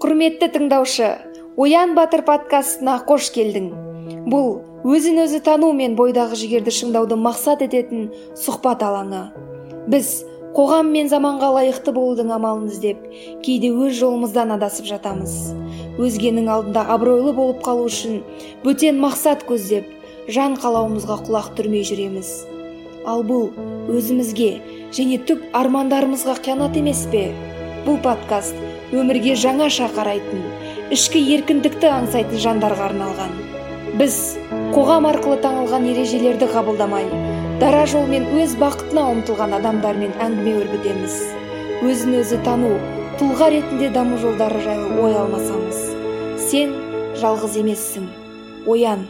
құрметті тыңдаушы оян батыр подкастына қош келдің. Бұл өзін өзі тану мен бойдағы жігерді шыңдауды мақсат ететін сұхбат алаңы. Біз қоғам мен заманға лайықты болудың амалын іздеп кейде өз жолымыздан адасып жатамыз. Өзгенің алдында абыройлы болып қалу үшін бөтен мақсат көздеп жан қалауымызға құлақ түрмей жүреміз. Ал бұл өзімізге және түп армандарымызға қиянат емес пе? Бұл подкаст өмірге жаңаша қарайтын ішкі еркіндікті аңсайтын жандарға арналған. Біз қоғам арқылы таңылған ережелерді қабылдамай дара жолмен өз бақытына ұмтылған адамдармен әңгіме өрбітеміз. Өзін өзі тану тұлға ретінде даму жолдары жайлы ой алмасамыз. Сен жалғыз емессің. Оян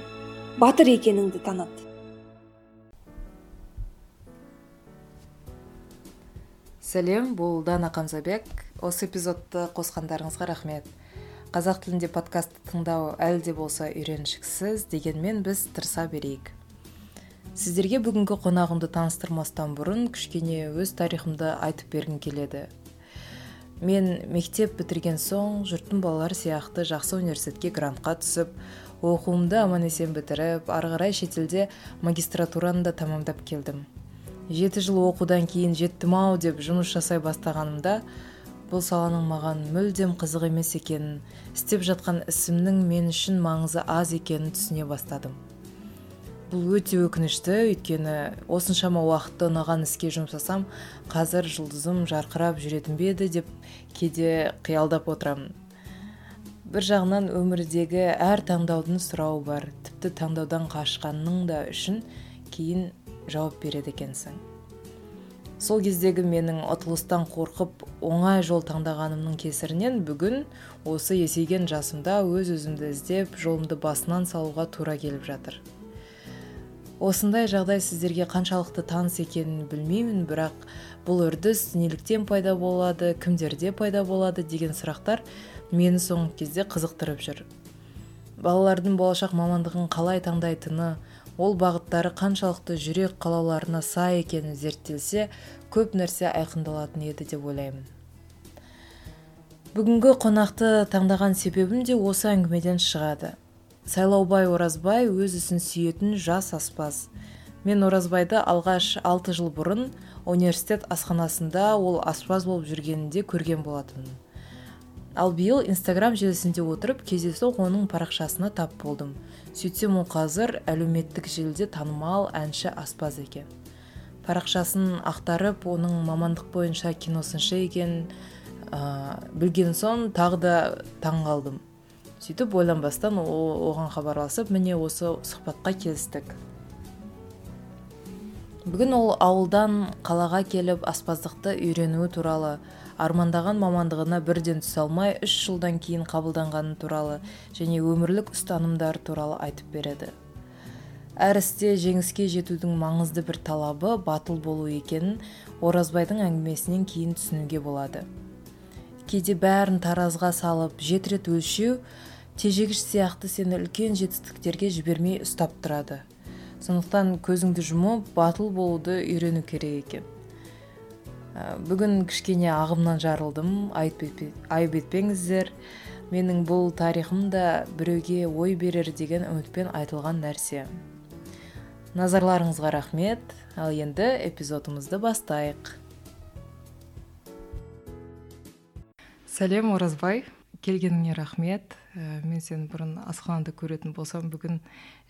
батыр екеніңді таныт. Сәлем бұл дана қамзабек осы эпизодты қосқандарыңызға рахмет. Қазақ тілінде подкастты тыңдау әлі де болса үйреншіксіз дегенмен біз тырыса берейік. Сіздерге бүгінгі қонағымды таныстырмастан бұрын кішкене өз тарихымды айтып бергім келеді. Мен мектеп бітірген соң жұрттың балалары сияқты жақсы университетке грантқа түсіп оқуымды аман есен бітіріп ары қарай шетелде магистратураны да тәмамдап келдім. Жеті жыл оқудан кейін жеттім ау деп жұмыс жасай бастағанымда бұл саланың маған мүлдем қызық емес екенін істеп жатқан ісімнің мен үшін маңызы аз екенін түсіне бастадым. Бұл өте өкінішті өйткені осыншама уақытты ұнаған іске жұмсасам қазір жұлдызым жарқырап жүретін бе еді деп кейде қиялдап отырамын бір жағынан өмірдегі әр таңдаудың сұрауы бар тіпті таңдаудан қашқанның да үшін кейін жауап береді екенсің. Сол кездегі менің ұтылыстан қорқып оңай жол таңдағанымның кесірінен бүгін осы есейген жасымда өз өзімді іздеп жолымды басынан салуға тура келіп жатыр. Осындай жағдай сіздерге қаншалықты таныс екенін білмеймін бірақ бұл үрдіс неліктен пайда болады кімдерде пайда болады деген сұрақтар мені соңғы кезде қызықтырып жүр. Балалардың болашақ мамандығын қалай таңдайтыны ол бағыттары қаншалықты жүрек қалауларына сай екені зерттелсе көп нәрсе айқындалатын еді деп ойлаймын. Бүгінгі қонақты таңдаған себебім де осы әңгімеден шығады. Сайлаубай оразбай өз ісін сүйетін жас аспаз. Мен оразбайды алғаш алты жыл бұрын университет асханасында ол аспаз болып жүргенінде көрген болатынмын. Ал биыл инстаграм желісінде отырып кездейсоқ оның парақшасына тап болдым. Сөйтсем ол қазір әлеуметтік желіде танымал әнші аспаз екен. Парақшасын ақтарып оның мамандық бойынша киносыншы екенін ә, білген соң тағы да таң қалдым сөйтіп ойланбастан оған хабарласып міне осы сұхбатқа келістік. Бүгін ол ауылдан қалаға келіп аспаздықты үйренуі туралы армандаған мамандығына бірден түсе алмай үш жылдан кейін қабылданғаны туралы және өмірлік ұстанымдар туралы айтып береді. Әр істе жеңіске жетудің маңызды бір талабы батыл болу екенін оразбайдың әңгімесінен кейін түсінуге болады. Кейде бәрін таразға салып жеті рет өлшеу тежегіш сияқты сені үлкен жетістіктерге жібермей ұстап тұрады. Сондықтан көзіңді жұмып батыл болуды үйрену керек екен. Ә, бүгін кішкене ағымнан жарылдым айып етпеңіздер. Менің бұл тарихым да біреуге ой берер деген үмітпен айтылған нәрсе. Назарларыңызға рахмет. Ал енді эпизодымызды бастайық. Сәлем оразбай. Келгеніңе рахмет. Ә, мен сені бұрын асханада көретін болсам бүгін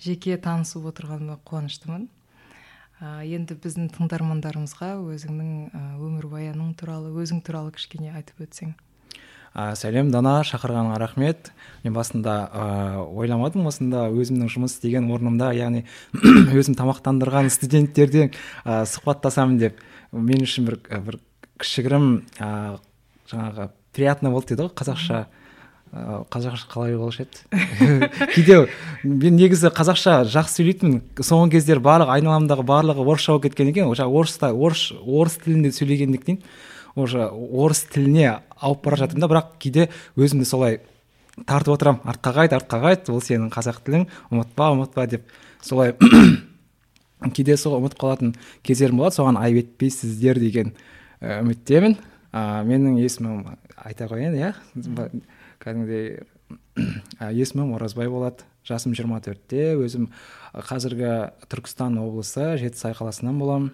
жеке танысып отырғаныма қуаныштымын. Ә, енді біздің тыңдармандарымызға өзіңнің өмірбаяның туралы өзің туралы кішкене айтып өтсең. Ә, сәлем дана шақырғаныңа рахмет. Мен басында ә, ойламадым осында өзімнің жұмыс істеген орнымда яғни өзім тамақтандырған студенттерден ә, сұхбаттасамын деп. Мен үшін бір бір кішігірім ә, жаңағы приятно болды дейді ғой қазақша. Қазақша қалай болушы еді? Кейде мен негізі қазақша жақсы сөйлейтінмін. Соңғы кездері барлық айналамдағы барлығы орысша болып кеткен екен орыста орыс орыс тілінде сөйлегендіктен уже орыс тіліне ауып бара жатырмын да. Бірақ кейде өзімді солай тартып отырамын. Артқа қайт артқа қайт ол сенің қазақ тілің. Ұмытпа ұмытпа деп солай кейде сол ұмытып қалатын кездерім болады. Соған айып етпейсіздер деген үміттемін. Ә, менің есімім айта қояйын иә. Кәдімгідей есімім оразбай болады. Жасым жиырма төртте. Өзім қазіргі түркістан облысы жетісай қаласынан боламын.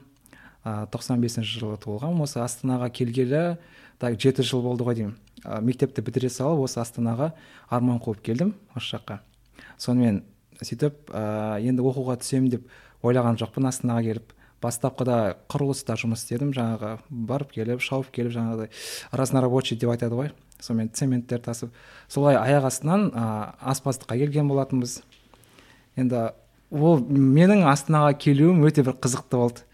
Тоқсан бесінші жылы туылғанмын осы астанаға келгелі так жеті жыл болды ғой деймін. Мектепті бітіре салып осы астанаға арман қуып келдім осы жаққа. Сонымен сөйтіп ә, енді оқуға түсемін деп ойлаған жоқпын астанаға келіп. Бастапқыда құрылыста жұмыс істедім жаңағы барып келіп шауып келіп жаңағыдай разнорабочий деп айтады ғой. Сонымен цементтер тасып солай аяқ астынан ә, аспаздыққа келген болатынбыз. Енді ол менің астанаға келуім өте бір қызықты болды.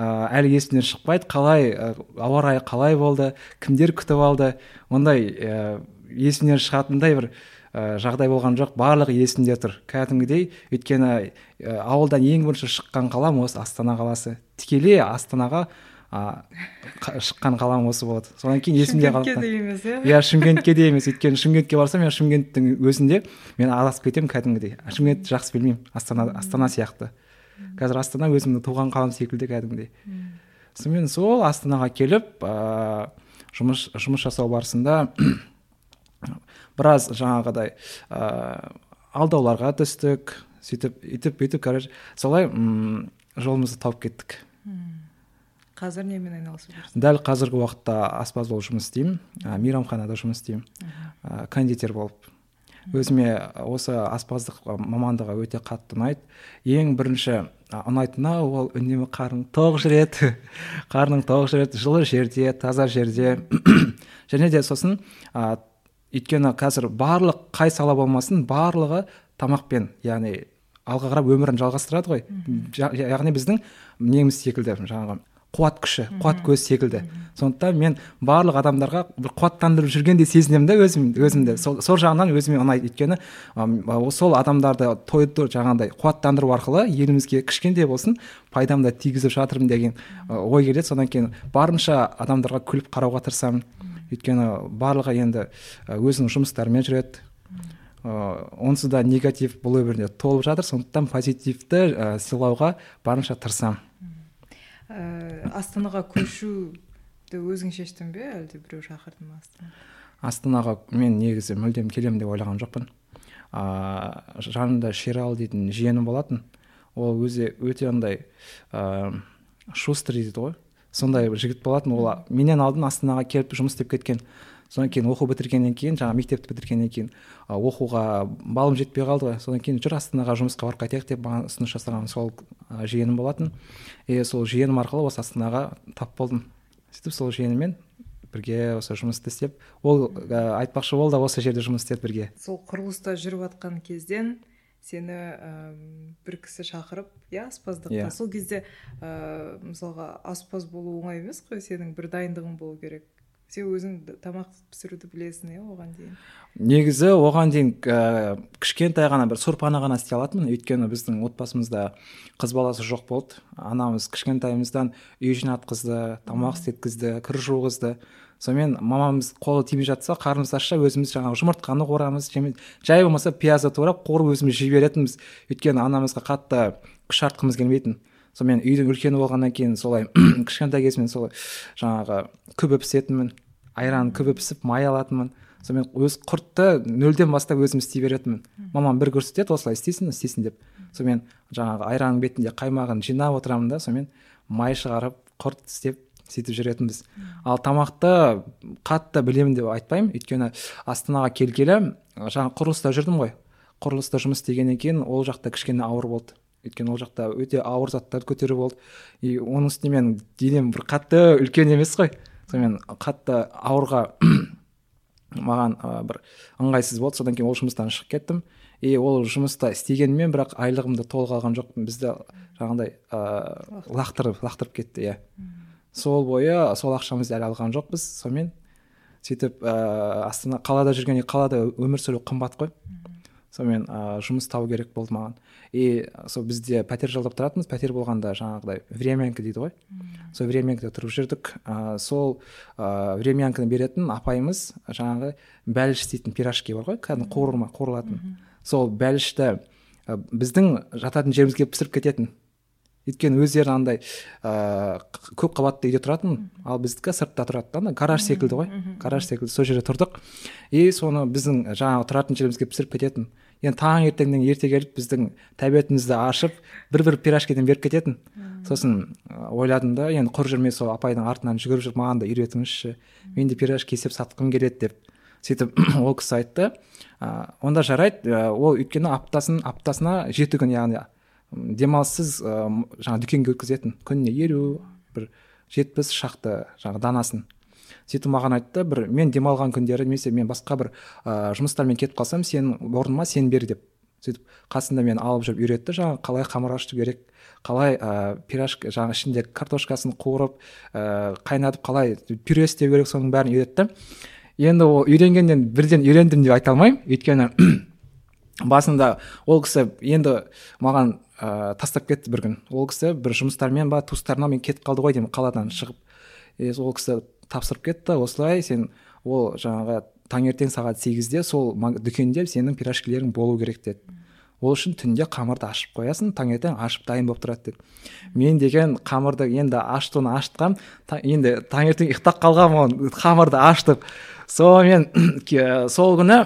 Ә, әлі есімнен шықпайды. Қалай ә, ауа райы қалай болды кімдер күтіп алды? Ондай ә, есімнен шығатындай бір ә, жағдай болған жоқ. Барлығы есімде тұр. Кәдімгідей өйткені ә, ауылдан ең бірінші шыққан қалам осы астана қаласы. Тікелей астанаға а, шыққан қалам осы болады. Содан кейін есімде қалып шымкентке де емес иә? Иә шымкентке де емес өйткені шымкентке барсам мен шымкенттің өзінде мен адасып кетемін кәдімгідей. Шымкентті жақсы білмеймін. Астана астана сияқты. Қазір астана өзімнің туған қалам секілді кәдімгідей. Сонымен сол астанаға келіп ә, жұмыс жұмыс жасау барысында біраз жаңағыдай ә, алдауларға түстік сөйтіп үйтіп бүйтіп короче солай м жолымызды тауып кеттік. Қазір немен айналысып жүрсіз? Дәл қазіргі уақытта аспаз болып жұмыс істеймін ә, мейрамханада жұмыс істеймін. Ә, кондитер болып. Өзіме осы аспаздық мамандығы өте қатты ұнайды. Ең бірінші ұнайтыны ол үнемі қарның тоқ жүреді қарның тоқ жүреді жылы жерде таза жерде. Және де сосын ә, өйткені қазір барлық қай сала болмасын барлығы тамақпен яғни алға қарап өмірін жалғастырады ғой. Яғни біздің неміз секілді жаңағы қуат күші қуат көзі секілді. Сондықтан мен барлық адамдарға бір қуаттандырып жүргендей сезінемін да өзім өзімді сол, сол жағынан өзіме ұнайды. Өйткені сол адамдарды тойды жаңағыдай қуаттандыру арқылы елімізге кішкентай болсын пайдам да тигізіп жатырмын деген ой келеді. Содан кейін барынша адамдарға күліп қарауға тырысамын. Өйткені барлығы енді өзінің жұмыстарымен жүреді. Онсыз да негатив бұл өмірде толып жатыр. Сондықтан позитивті ә, сыйлауға барынша тырысамын. Ә, астанаға көшуді өзің шештің бе әлде біреу шақырды ма астанаға? Мен негізі мүлдем келемін деп ойлаған жоқпын. Ыыы жанымда шералы дейтін жиенім болатын. Ол өзі өте андай ыыы шустрый дейді ғой. Сондай жігіт болатын. Ол менен алдын астанаға келіп жұмыс істеп кеткен. Содан кейін оқу бітіргеннен кейін жаңағы мектепті бітіргеннен кейін оқуға балым жетпей қалды. Ғой содан кейін жүр астанаға жұмысқа барып қайтайық деп маған ұсыныс жасаған сол жиенім болатын. И сол жиенім арқылы осы астанаға тап болдым. сөйтіп сол жиеніммен бірге осы жұмысты істеп ол ә, айтпақшы ол да осы жерде жұмыс істеді бірге. Сол құрылыста жүріп жатқан кезден сені ә, бір кісі шақырып иә аспаздыққа. Yeah. Иә. сол кезде ә, мысалға аспаз болу оңай емес қой? Сенің бір дайындығың болу керек. Сен өзің тамақ пісіруді білесің иә оған дейін? Негізі оған дейін ә, кішкентай ғана бір сорпаны ғана істей алатынмын. Өйткені біздің отбасымызда қыз баласы жоқ болды. Анамыз кішкентайымыздан үй жинатқызды тамақ істеткізді кір жуғызды. Сонымен мамамыз қолы тимей жатса қарнымыз ашса өзіміз жаңағы жұмыртқаны қуырамыз. Жай болмаса пиязды турап қуырып өзіміз жей беретінбіз. Өйткені анамызға қатты күш артқымыз келмейтін. Сонымен үйдің үлкені болғаннан кейін солай кішкентай кезімнен солай жаңағы күбі пісетінмін айран күбі пісіп май алатынмын. Сонымен өз құртты нөлден бастап өзім істей беретінмін. Мамам бір көрсетеді осылай істейсің істейсің деп. Сонымен жаңағы айранның бетінде қаймағын жинап отырамын да сонымен май шығарып құрт істеп сөйтіп жүретінбіз. Ал тамақты қатты білемін деп айтпаймын. Өйткені астанаға келгелі жаңа құрылыста жүрдім ғой. Құрылыста жұмыс істегеннен кейін ол жақта кішкене ауыр болды. Өйткені ол жақта өте ауыр заттарды көтеру болды. И оның үстіне менің денем бір қатты үлкен емес қой. Сонымен қатты ауырға маған ә, бір ыңғайсыз болды. Содан кейін ол жұмыстан шығып кеттім. И ол жұмыста істегенмен бірақ айлығымды толық алған жоқпын. Бізді жаңағыдай ыыы лақтырып. лақтырып кетті иә. Сол бойы сол ақшамызды әлі алған жоқпыз. Сонымен сөйтіп ыыы астана қалада жүргенде қалада өмір сүру қымбат қой. Сонымен ыыы жұмыс табу керек болды маған. И сол бізде пәтер жалдап тұратынбыз. Пәтер болғанда жаңағыдай времянка дейді ғой. Сол времянкада тұрып жүрдік. Ә, сол ә, времянканы беретін апайымыз жаңағы бәліш істейтін пирожки бар ғой кәдімгі қуырма қуырылатын сол бәлішті ә, біздің жататын жерімізге пісіріп кететін. Өйткені өздері андай ыыы көп қабатты үйде тұратын ал біздікі сыртта тұрады да ана гараж секілді ғой. гараж секілді сол жерде тұрдық. И соны біздің жаңағы тұратын жерімізге пісіріп кететін. Енді таңертеңнен ерте келіп біздің тәбетімізді ашып бір бір пирожкиден беріп кететін. Сосын ойладым да енді құр жүрмей сол апайдың артынан жүгіріп жүріп маған да үйретіңізші. Мен де пирожки істеп сатқым келеді деп. Сөйтіп ол кісі айтты. Ә, онда жарайды ол өйткені аптасын аптасына жеті күн яғни демалыссыз ә, жаңағы дүкенге өткізетін күніне елу бір жетпіс шақты жаңағы данасын. Сөйтіп маған айтты бір мен демалған күндері немесе мен басқа бір ыыы жұмыстармен кетіп қалсам сенің орныма сен бер деп. Сөйтіп қасында мені алып жүріп үйретті жаңағы қалай қамыр ашыту керек қалай ыыы пирожки жаңағы ішінде картошкасын қуырып ыыы қайнатып қалай пюре істеу керек соның бәрін үйретті. Енді ол үйренгеннен бірден үйрендім деп айта алмаймын. Өйткені басында ол кісі енді маған ыыы тастап кетті бір күн. Ол кісі бір жұмыстармен ба туыстарына кетіп қалды ғой деймін қаладан шығып. И ол кісі тапсырып кетті осылай сен ол жаңағы таңертең сағат сегізде сол дүкенде сенің пирожкилерің болу керек деді. Ол үшін түнде қамырды ашып қоясың таңертең ашып дайын болып тұрады деді. Мен деген қамырды енді ашытуны ашытқам енді таңертең ұйықтап қалғанмын ол қамырды ашытып сонымен сол күні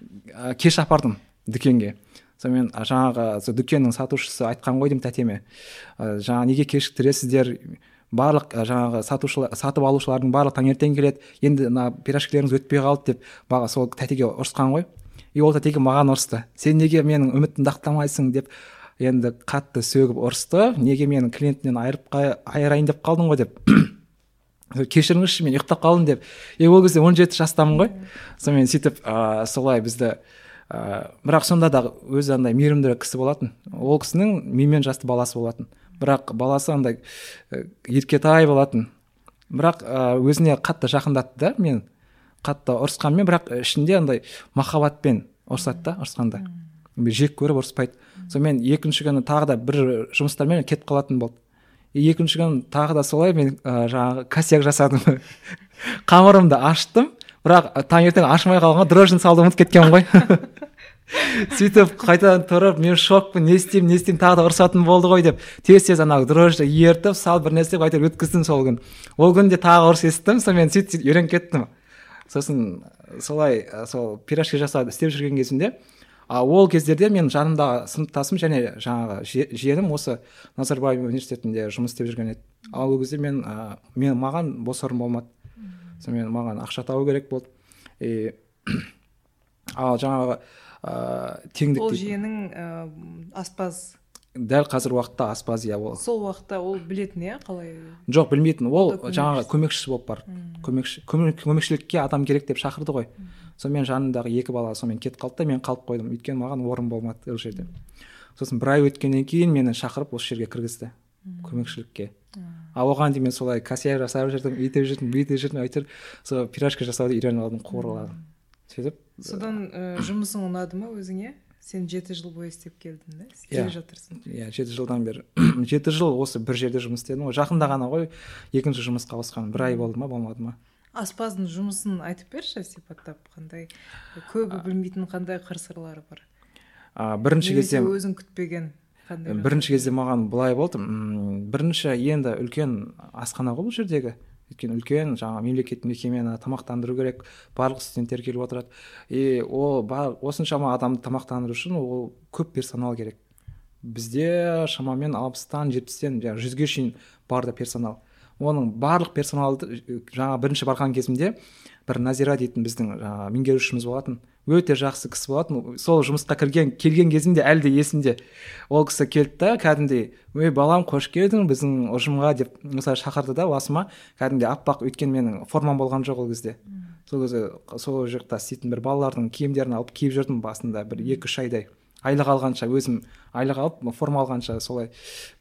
кеш апардым дүкенге. Сонымен жаңағы сол дүкеннің сатушысы айтқан ғой деймін тәтеме. Жаңа неге кешіктіресіздер? Барлық жаңағы сатушылар сатып алушылардың барлығы таңертең келеді енді мына пирожкилеріңіз өтпей қалды деп баға сол тәтеге ұрысқан ғой. И ол тәтеге маған ұрысты. Сен неге менің үмітімді ақтамайсың? деп енді қатты сөгіп ұрысты. Неге менің клиентімнен айырып айырайын деп қалдың ғой? деп. Кешіріңізші мен ұйықтап қалдым деп. И ол кезде он жеті жастамын ғой. Сонымен сөйтіп ыыы солай бізді ыыы бірақ сонда да өзі андай мейірімді кісі болатын. Ол кісінің менімен жасты баласы болатын. Бірақ баласы андай еркетай болатын. Бірақ өзіне қатты жақындатты да мен қатты ұрысқанмен бірақ ішінде андай махаббатпен ұрысады да ұрысқанда. Жек көріп ұрыспайды. Сонымен екінші күні тағы да бір жұмыстармен кетіп қалатын болды. Екінші күні тағы да солай мен ә, жаңағы косяк жасадым. Қамырымды аштым. Бірақ таңертең ашмай қалғанға дрожжіні салуды ұмытып кеткенмін ғой. Сөйтіп қайтадан тұрып мен шокпын не істеймін не істеймін тағы да ұрысатын болды ғой деп. Тез тез ана дрожжи ертіп салып бір нәрсе қылып әйтеуір өткіздім сол күн. Ол күні де тағы ұрыс естідім сонымен сөйтіп сөйтіп үйреніп кеттім. Сосын солай сол пирожки жасап істеп жүрген кезімде а ол кездерде мен жанымдағы сыныптасым және жаңағы жиенім осы назарбаев университетінде жұмыс істеп жүрген еді. Ал ол кезде мен ә, мен маған бос орын болмады. Сонымен маған ақша табу керек болды. И ал жаңағы ыыы теңдік ол жиенің аспаз. Дәл қазір уақытта аспаз иә ол. Сол уақытта ол білетін иә қалай? Жоқ білмейтін. Ол жаңағы көмекшісі болып бар. Көмекші көмекшілікке адам керек деп шақырды ғой. Сонымен жанындағы екі бала сонымен кетіп қалды да мен қалып қойдым. Өйткені маған орын болмады ол жерде. Сосын бір ай өткеннен кейін мені шақырып осы жерге кіргізді. Көмекшілікке. Ал оған дейін мен солай косяк жасап жүрдім өйтіп жүрдім бүйтіп жүрдім әйтеуір сол пирожки жасауды үйреніп алдым қуырладым сөйтіп содан ә, жұмысың ұнады ма өзіңе? Сен жеті жыл бойы істеп келдің да істеп иә. жатырсың. Иә жеті жылдан бері. Жеті жыл осы бір жерде жұмыс істедім ғой. Жақында ғана ғой екінші жұмысқа ауысқаным. Бір ай болды ма болмады ма? Аспаздың жұмысын айтып берші сипаттап қандай көбі білмейтін қандай қыр сырлары бар? А, бірінші кезде өзің күтпеген? Қандай бірінші кезде маған былай болды. М бірінші енді үлкен асхана ғой бұл жердегі. Өйткені үлкен жаңағы мемлекеттік мекемені тамақтандыру керек барлық студенттер келіп отырады. И ол осыншама адамды тамақтандыру үшін ол көп персонал керек. Бізде шамамен алпыстан жетпістен жүзге шейін барды персонал. Оның барлық персоналды жаңа бірінші барған кезімде бір назира дейтін біздің жаңағы меңгерушіміз болатын. Өте жақсы кісі болатын. Сол жұмысқа кірген келген кезімде әлі де есімде ол кісі келді да кәдімгідей ой балам қош келдің біздің ұжымға деп осылай шақырды да басыма. Кәдімгідей аппақ өйткені менің формам болған жоқ ол кезде. Сол кезде сол жақта істейтін бір балалардың киімдерін алып киіп жүрдім басында бір екі үш айдай. Айлық алғанша өзім айлық алып форма алғанша солай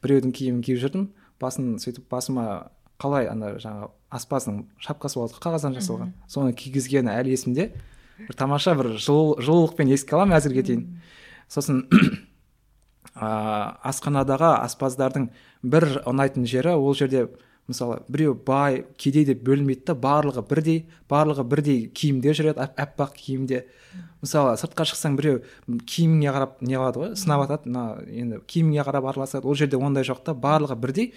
біреудің киімін киіп жүрдім. Басын сөйтіп басыма қалай ана жаңағы аспаздың шапкасы болады қағаздан жасалған. Соны кигізгені әлі есімде. Бір тамаша бір жылу жылулықпен еске аламын әзірге дейін. Сосын ә, асханадағы аспаздардың бір ұнайтын жері ол жерде мысалы біреу бай кедей деп бөлінбейді да барлығы бірдей барлығы бірдей киімде жүреді аппақ киімде. Мысалы сыртқа шықсаң біреу киіміңе қарап не қылады ғой сынап жатады мына енді киіміңе қарап араласады ол жерде ондай жоқ та барлығы бірдей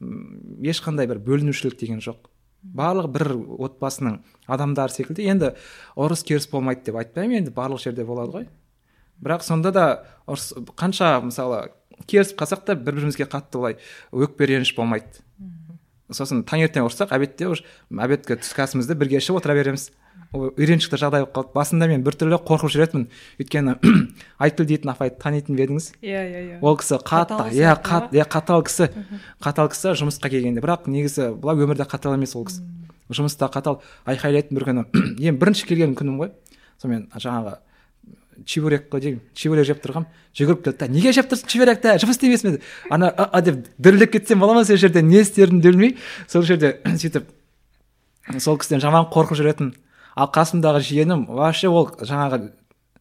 ешқандай бір бөлінушілік деген жоқ. Барлығы бір отбасының адамдары секілді. Енді ұрыс керіс болмайды деп айтпаймын. Енді барлық жерде болады ғой. Бірақ сонда да ұрыс қанша мысалы керісіп қалсақ та бір бірімізге қатты былай өкпе реніш болмайды. Сосын таңертең ұрыссақ обедте уже обедке түскі асымызды бірге ішіп отыра береміз. Үйреншікті жағдай болып қалды. Басында мен біртүрлі қорқып жүретінмін. Өйткені айтгүл дейтін апайды танитын ба едіңіз? Иә иә иә. Ол кісі қатты иә қат иә қатал кісі. Қатал кісі жұмысқа келгенде. Бірақ негізі былай өмірде қатал емес ол кісі. Жұмыста қатал айқайлайтын бір күні. Ең бірінші келген күнім ғой. Сонымен жаңағы чебурек қой деймін. Чебурек жеп тұрғанмын жүгіріп келді да неге жеп тұрсың чебуректі жұмыс істемейсің бе ана а деп дірілдеп кетсем бола ма сол жерде? Не істерімді білмей. Сол жерде сөйтіп сол кісіден жаман қорқып жүретінмін. Ал қасымдағы жиенім вообще ол жаңағы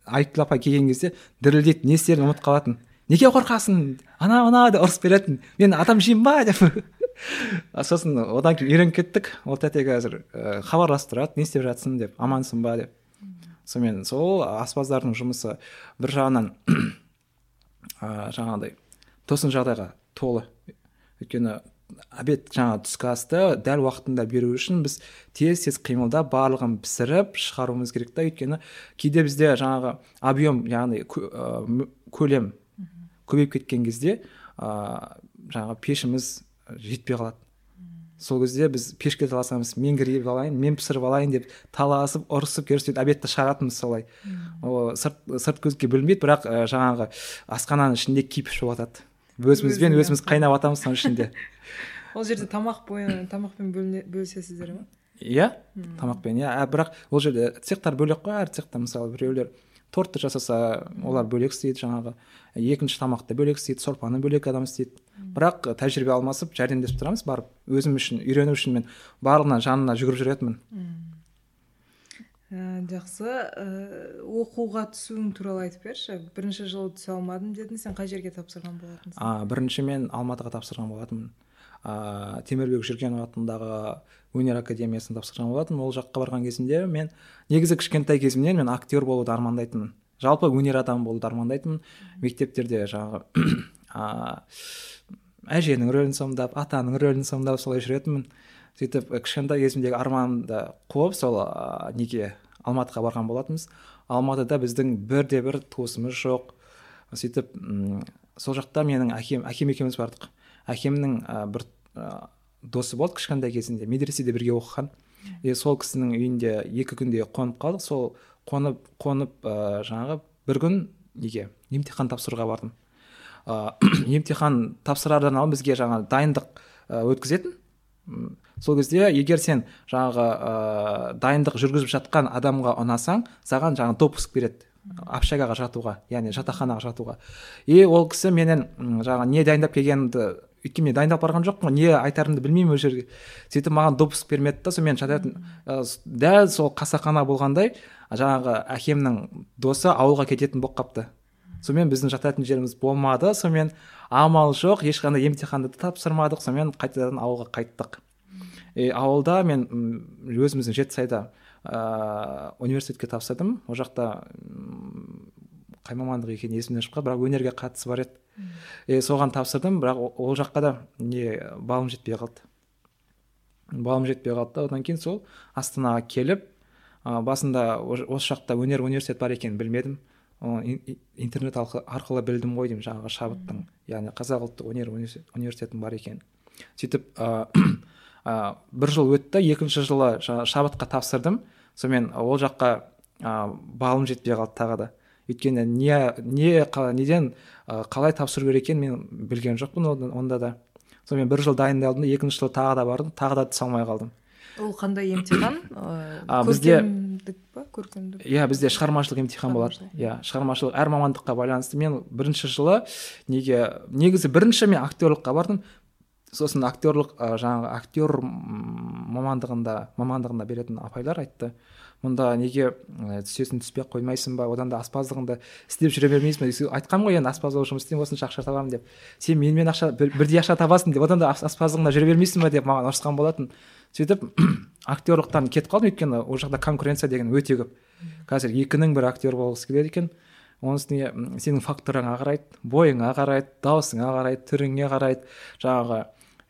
айткүл апай келген кезде дірілдейді не істерін ұмытып қалатын. Неге қорқасың? Ана мына деп ұрысып беретін. Мен адам жеймін ба? деп. Сосын одан кейін үйреніп кеттік. Ол тәте қазір ә, хабарласып тұрады не істеп жатсың деп амансың ба? деп. Сонымен сол аспаздардың жұмысы бір жағынан ә, жаңағыдай тосын жағдайға толы. Өйткені обед жаңа түскі асты дәл уақытында беру үшін біз тез тез қимылдап барлығын пісіріп шығаруымыз керек та. Өйткені кейде бізде жаңағы объем яғни көлем көбейіп кеткен кезде ыыы жаңағы пешіміз жетпей қалады. Сол кезде біз пешке таласамыз мен кіргізіп алайын мен пісіріп алайын деп таласып ұрысып керісіп сөйтіп обедті шығаратынбыз солай. Ол сырт сырт көзге білінбейді бірақ жаңағы асхананың ішінде кипиш болып жатады өзімізбен өзіміз қайнап жатамыз соның ішінде. ол жерде тамақ бойы тамақпен бөлісесіздер ма? Иә тамақпен иә. Бірақ ол жерде цехтар бөлек қой әр цехта мысалы біреулер тортты жасаса олар бөлек істейді жаңағы. Екінші тамақты бөлек істейді сорпаны бөлек адам істейді. Бірақ тәжірибе алмасып жәрдемдесіп тұрамыз барып өзім үшін үйрену үшін мен барлығына жанына жүгіріп жүретінмін. Ә, жақсы. Ә, оқуға түсуің туралы айтып берші. Бірінші жылы түсе алмадым дедің сен қай жерге тапсырған болатынсың? А, бірінші мен алматыға тапсырған болатынмын. Ыыы темірбек жүргенов атындағы өнер академиясына тапсырған болатынмын. Ол жаққа барған кезімде мен негізі кішкентай кезімнен мен актер болуды армандайтынмын. Жалпы өнер адамы болуды армандайтынмын. Мектептерде жаңағы әженің рөлін сомдап атаның рөлін сомдап солай жүретінмін. Сөйтіп кішкентай кезімдегі арманымды қуып сол ә, неге алматыға барған болатынбыз. Алматыда біздің бірде бір туысымыз жоқ. Сөйтіп ұм, сол жақта менің әкем әкем екеуміз бардық. Әкемнің ә, бір ә, досы болды кішкентай кезінде медреседе бірге оқыған. И сол кісінің үйінде екі күнде қонып қалдық. Сол қонып қонып ә, жаңағы бір күн неге емтихан тапсыруға бардым. Ыыы емтихан тапсырардан алдын бізге жаңа дайындық ә, өткізетін. Сол кезде егер сен жаңағы ыыы дайындық жүргізіп жатқан адамға ұнасаң саған жаңа допуск береді. Общагаға жатуға яғни жатақханаға жатуға. И ол кісі менен жаңа не дайындап келгенімді өйткені мен дайындалып барған жоқпын не айтарымды білмеймін ол жерге. Сөйтіп маған допуск бермеді да сонымен жататын дәл сол қасақана болғандай жаңағы әкемнің досы ауылға кететін болып қалыпты. Сонымен біздің жататын жеріміз болмады сонымен амал жоқ ешқандай емтиханды тапсырмадық сонымен қайтадан ауылға қайттық. И ауылда мен өзіміздің жетісайда ыыы университетке тапсырдым. Ол жақта қай мамандық екені есімнен шығып қалды бірақ өнерге қатысы бар еді. И соған тапсырдым бірақ ол жаққа да не балым жетпей қалды. Балым жетпей қалды да одан кейін сол астанаға келіп ә, басында осы жақта өнер университеті бар екенін білмедім. Интернет арқылы білдім ғой деймін жаңағы шабыттың. Яғни қазақ ұлттық өнер университетінің бар екенін. Сөйтіп ә, бір жыл өтті екінші жылы шабытқа тапсырдым. Сонымен ол жаққа ә, балым жетпей қалды тағы да. Өйткені не не неден ә, қалай тапсыру керек екенін мен білген жоқпын онда да. Сонымен бір жыл дайындалдым да екінші жылы тағы да бардым тағы да түсе алмай қалдым. Ол қандай емтихан? Ә, бізде па? Көркемдік. Иә бізде шығармашылық емтихан болады иә шығармашылық әр мамандыққа байланысты. Мен бірінші жылы неге негізі бірінші мен актерлыққа бардым. Сосын актерлық ә, жаңағы актер мамандығында мамандығында беретін апайлар айтты. Мұнда неге ә, түсесің түспей қоймайсың ба? Одан да аспаздығыңды істеп жүре бермейсің ба? Айтқанмын ғой енді аспаз болып жұмыс істеймін осынша ақша табамын деп. Сен менімен ақша бір, бірдей ақша табасың деп одан да аспаздығыңда жүре бермейсің ба деп маған ұрысқан болатын. Сөйтіп актерлықтан кетіп қалдым өйткені ол жақта конкуренция деген өте көп. Қазір екінің бірі актер болғысы келеді екен. Оның үстіне сенің фактураңа қарайды бойыңа қарайды дауысыңа қарайды түріңе қарайды. Жаңағы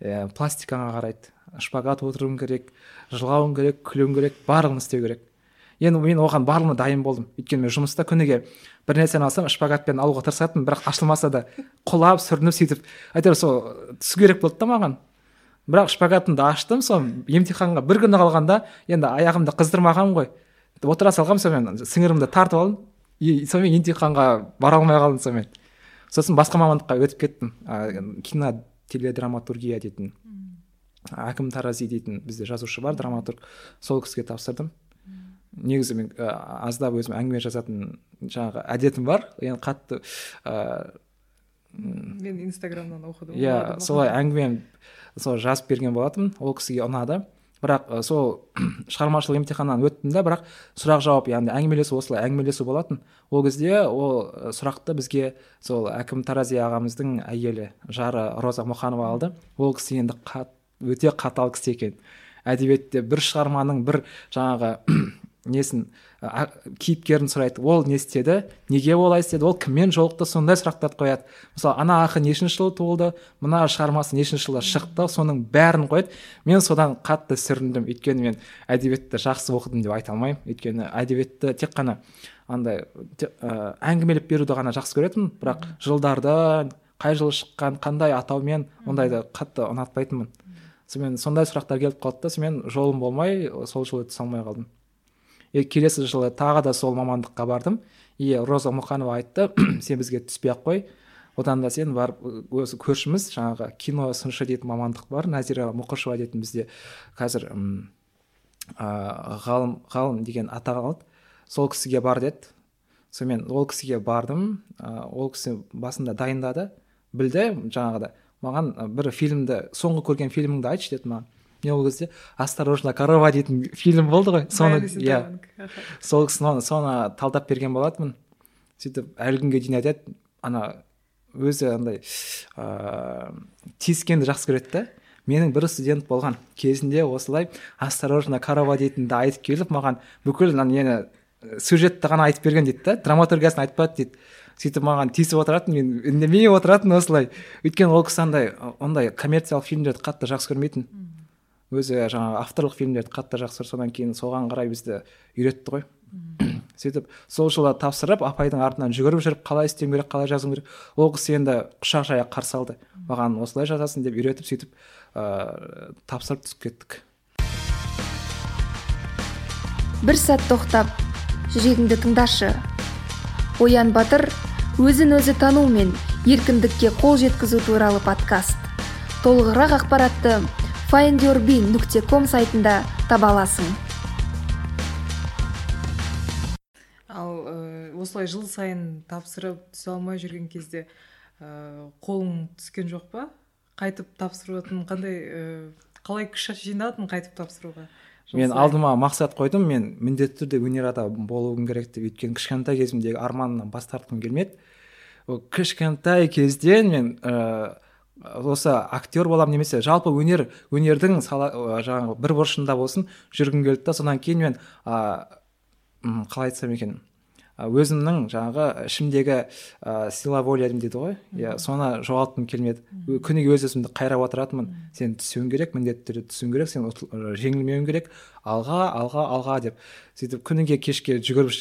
ә, пластикаңа қарайды. Шпагат отыруың керек жылауың керек күлуің керек барлығын істеу керек. Енді мен оған барлығына дайын болдым. Өйткені мен жұмыста күніге бір нәрсені алсам шпагатпен алуға тырысатынмын бірақ ашылмаса да құлап сүрініп сөйтіп. Әйтеуір сол түсу керек болды да маған. Бірақ шпагатымды аштым сол емтиханға бір күні қалғанда енді аяғымды қыздырмағанмын ғой. Отыра салғанмын сонымен сіңірімді тартып алдым. И сонымен емтиханға бара алмай қалдым сонымен. Сосын басқа мамандыққа өтіп кеттім. Кино теледраматургия дейтін. Әкім тарази дейтін бізде жазушы бар драматург. Сол кісіге тапсырдым. Негізі мен ә, аздап өзім әңгіме жазатын жаңағы әдетім бар. Енді қатты ыыы мен инстаграмнан оқыдым. иә солай әңгіме сол жазып берген болатынмын. Ол кісіге ұнады. Бірақ сол шығармашылық емтиханнан өттім да бірақ сұрақ жауап яғни әңгімелесу осылай әңгімелесу болатын. Ол кезде ол сұрақты бізге сол әкім тарази ағамыздың әйелі жары роза мұқанова алды. Ол кісі енді қат, өте қатал кісі екен. Әдебиетте бір шығарманың бір жаңағы несін ә, кейіпкерін сұрайды ол не істеді? Неге олай істеді? Ол кіммен жолықты? Сондай сұрақтарды қояды мысалы ана ақын нешінші жылы туылды? Мына шығармасы нешінші жылы шықты? Соның бәрін қояды. Мен содан қатты сүріндім. Өйткені мен әдебиетті жақсы оқыдым деп айта алмаймын. Өйткені әдебиетті тек қана андай ә, әңгімелеп беруді ғана жақсы көретінмін. Бірақ жылдарды қай жылы шыққан қандай атаумен ондайды қатты ұнатпайтынмын. Сонымен сондай сұрақтар келіп қалды да сонымен жолым болмай сол жылы түсе алмай қалдым. И келесі жылы тағы да сол мамандыққа бардым. И роза мұқанова айтты сен бізге түспей ақ қой. Одан да сен барып өзі көршіміз жаңағы кино сыншы дейтін мамандық бар назира мұқышева дейтін бізде қазір ыыы ғалым ғалым деген атақ алды. Сол кісіге бар деді. Сонымен ол кісіге бардым. Ә, ол кісі басында дайындады. Білді жаңағыда. Маған бір фильмді соңғы көрген фильміңді айтшы деді маған. Мен ол кезде осторожно корова дейтін фильм болды ғой. Соны иә. Сол соны, соны талдап берген болатынмын. Сөйтіп әлі күнге дейін айтады. Ана өзі андай ыыы тиіскенді жақсы көреді да. Менің бір студент болған кезінде осылай осторожно корова дейтінді айтып келіп маған бүкіл нені сюжетті ғана айтып берген дейді да драматургиясын айтпады дейді. Сөйтіп маған тиісіп отыратын мен үндемей отыратын осылай. Өйткені ол кісі андай ондай коммерциялық фильмдерді қатты жақсы көрмейтін. Өзі жаңағы авторлық фильмдерді қатты жақсы содан кейін соған қарай бізді үйретті ғой. Сөйтіп сол жылы тапсырып апайдың артынан жүгіріп жүріп қалай істеуім керек қалай жазуым керек ол кісі енді құшақ жая қарсы алды. Маған осылай жазасың деп үйретіп сөйтіп ыыы тапсырып түсіп кеттік. Бір сәт тоқтап жүрегіңді тыңдашы. Оян батыр өзін өзі тану мен еркіндікке қол жеткізу туралы подкаст. Толығырақ ақпаратты findyourbin.com сайтында таба аласың. Ал ә, осылай жыл сайын тапсырып түсе алмай жүрген кезде ә, қолың түскен жоқ па? Қайтып тапсыратын қандай ә, қалай күш жинадың қайтып тапсыруға? Мен алдыма мақсат қойдым мен міндетті түрде өнер адамы болуым керек деп. Өйткені кішкентай кезімдегі арманымнан бас тартқым келмеді. Кішкентай кезден мен осы актер боламын немесе жалпы өнер өнердің сала жаңағы бір бұрышында болсын жүргім келді да содан кейін мен ә, қалай айтсам екен өзімнің жаңағы ішімдегі ә, сила воля дейді ғой. Иә соны жоғалтқым келмеді. Күніге өз өзімді қайрап отыратынмын. Сен түсуің керек міндетті түрде түсуің керек сен жеңілмеуің керек. Алға алға алға деп. сөйтіп күніге кешке жүгіріп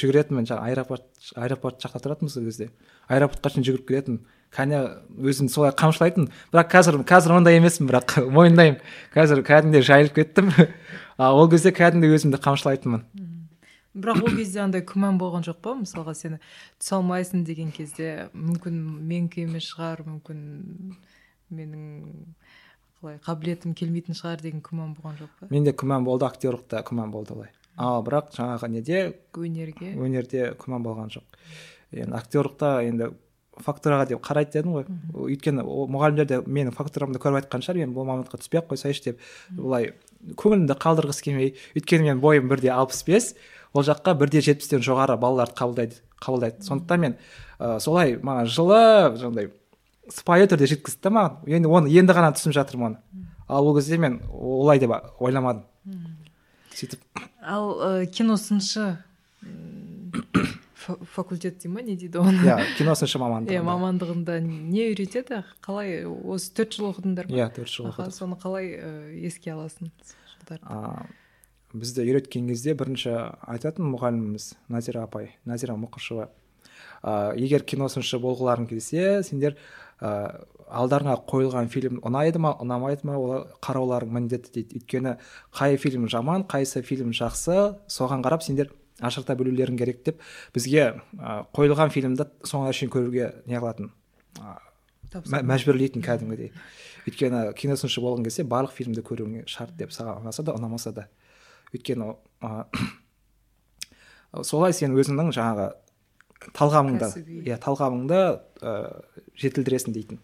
жүгіретінмін. жаңағы аэропорт аэропорт жақта тұратынбыз ол кезде аэропортқа шейін жүгіріп келетінмін. Кәне өзім солай қамшылайтын. Бірақ қазір қазір ондай емеспін бірақ мойындаймын. Қазір кәдімгідей жайылып кеттім. А ол кезде кәдімгідей өзімді қамшылайтынмын. Бірақ ол кезде андай күмән болған жоқ па? Мысалға сені түсе алмайсың деген кезде мүмкін менікі емес шығар мүмкін менің қалай қабілетім келмейтін шығар деген күмән болған жоқ па? Менде күмән болды актерлықта күмән болды олай. Ал бірақ жаңағы неде? Өнерге? Өнерде күмән болған жоқ. Енді актерлықта енді фактураға деп қарайды дедім ғой. Өйткені ол мұғалімдер де менің фактурамды көріп айтқан шығар мен бұл мамандыққа түспей ақ қойсайшы деп былай көңілімді қалдырғысы келмей өйткені менің бойым бірде алпыс бес ол жаққа бірде жетпістен жоғары балаларды қабылдайды қабылдайды. Сондықтан мен ә, солай маған жылы жаңағыдай сыпайы түрде жеткізді да маған. Енді оны енді ғана түсініп жатырмын оны. Ал ол кезде мен олай деп ойламадым. Сөйтіп. Ал ә, кино сыншы факультет дей ма не дейді оны? Иә кино сыншы мамандығы иә мамандығында не үйретеді? Қалай осы төрт жыл оқыдыңдар ма? Иә төрт жыл оқыдық. соны қалай еске аласың бізді үйреткен кезде бірінші айтатын мұғаліміміз назира апай назира мұқышева. Ә, егер кино сыншы болғыларың келсе сендер ә, алдарыңа қойылған фильм ұнайды ма ұнамайды ма ол қарауларың міндетті дейді. Өйткені қай фильм жаман қайсы фильм жақсы соған қарап сендер ажырата білулерің керек деп бізге ә, қойылған фильмді соңына шейін көруге не қылатын ә, мәжбүрлейтін кәдімгідей. Өйткені киносыншы болғың келсе барлық фильмді көруің шарт деп саған ұнаса да ұнамаса да. Өйткені ә, солай сен өзіңнің жаңағы талғамыңды иә талғамыңды ә, жетілдіресің дейтін.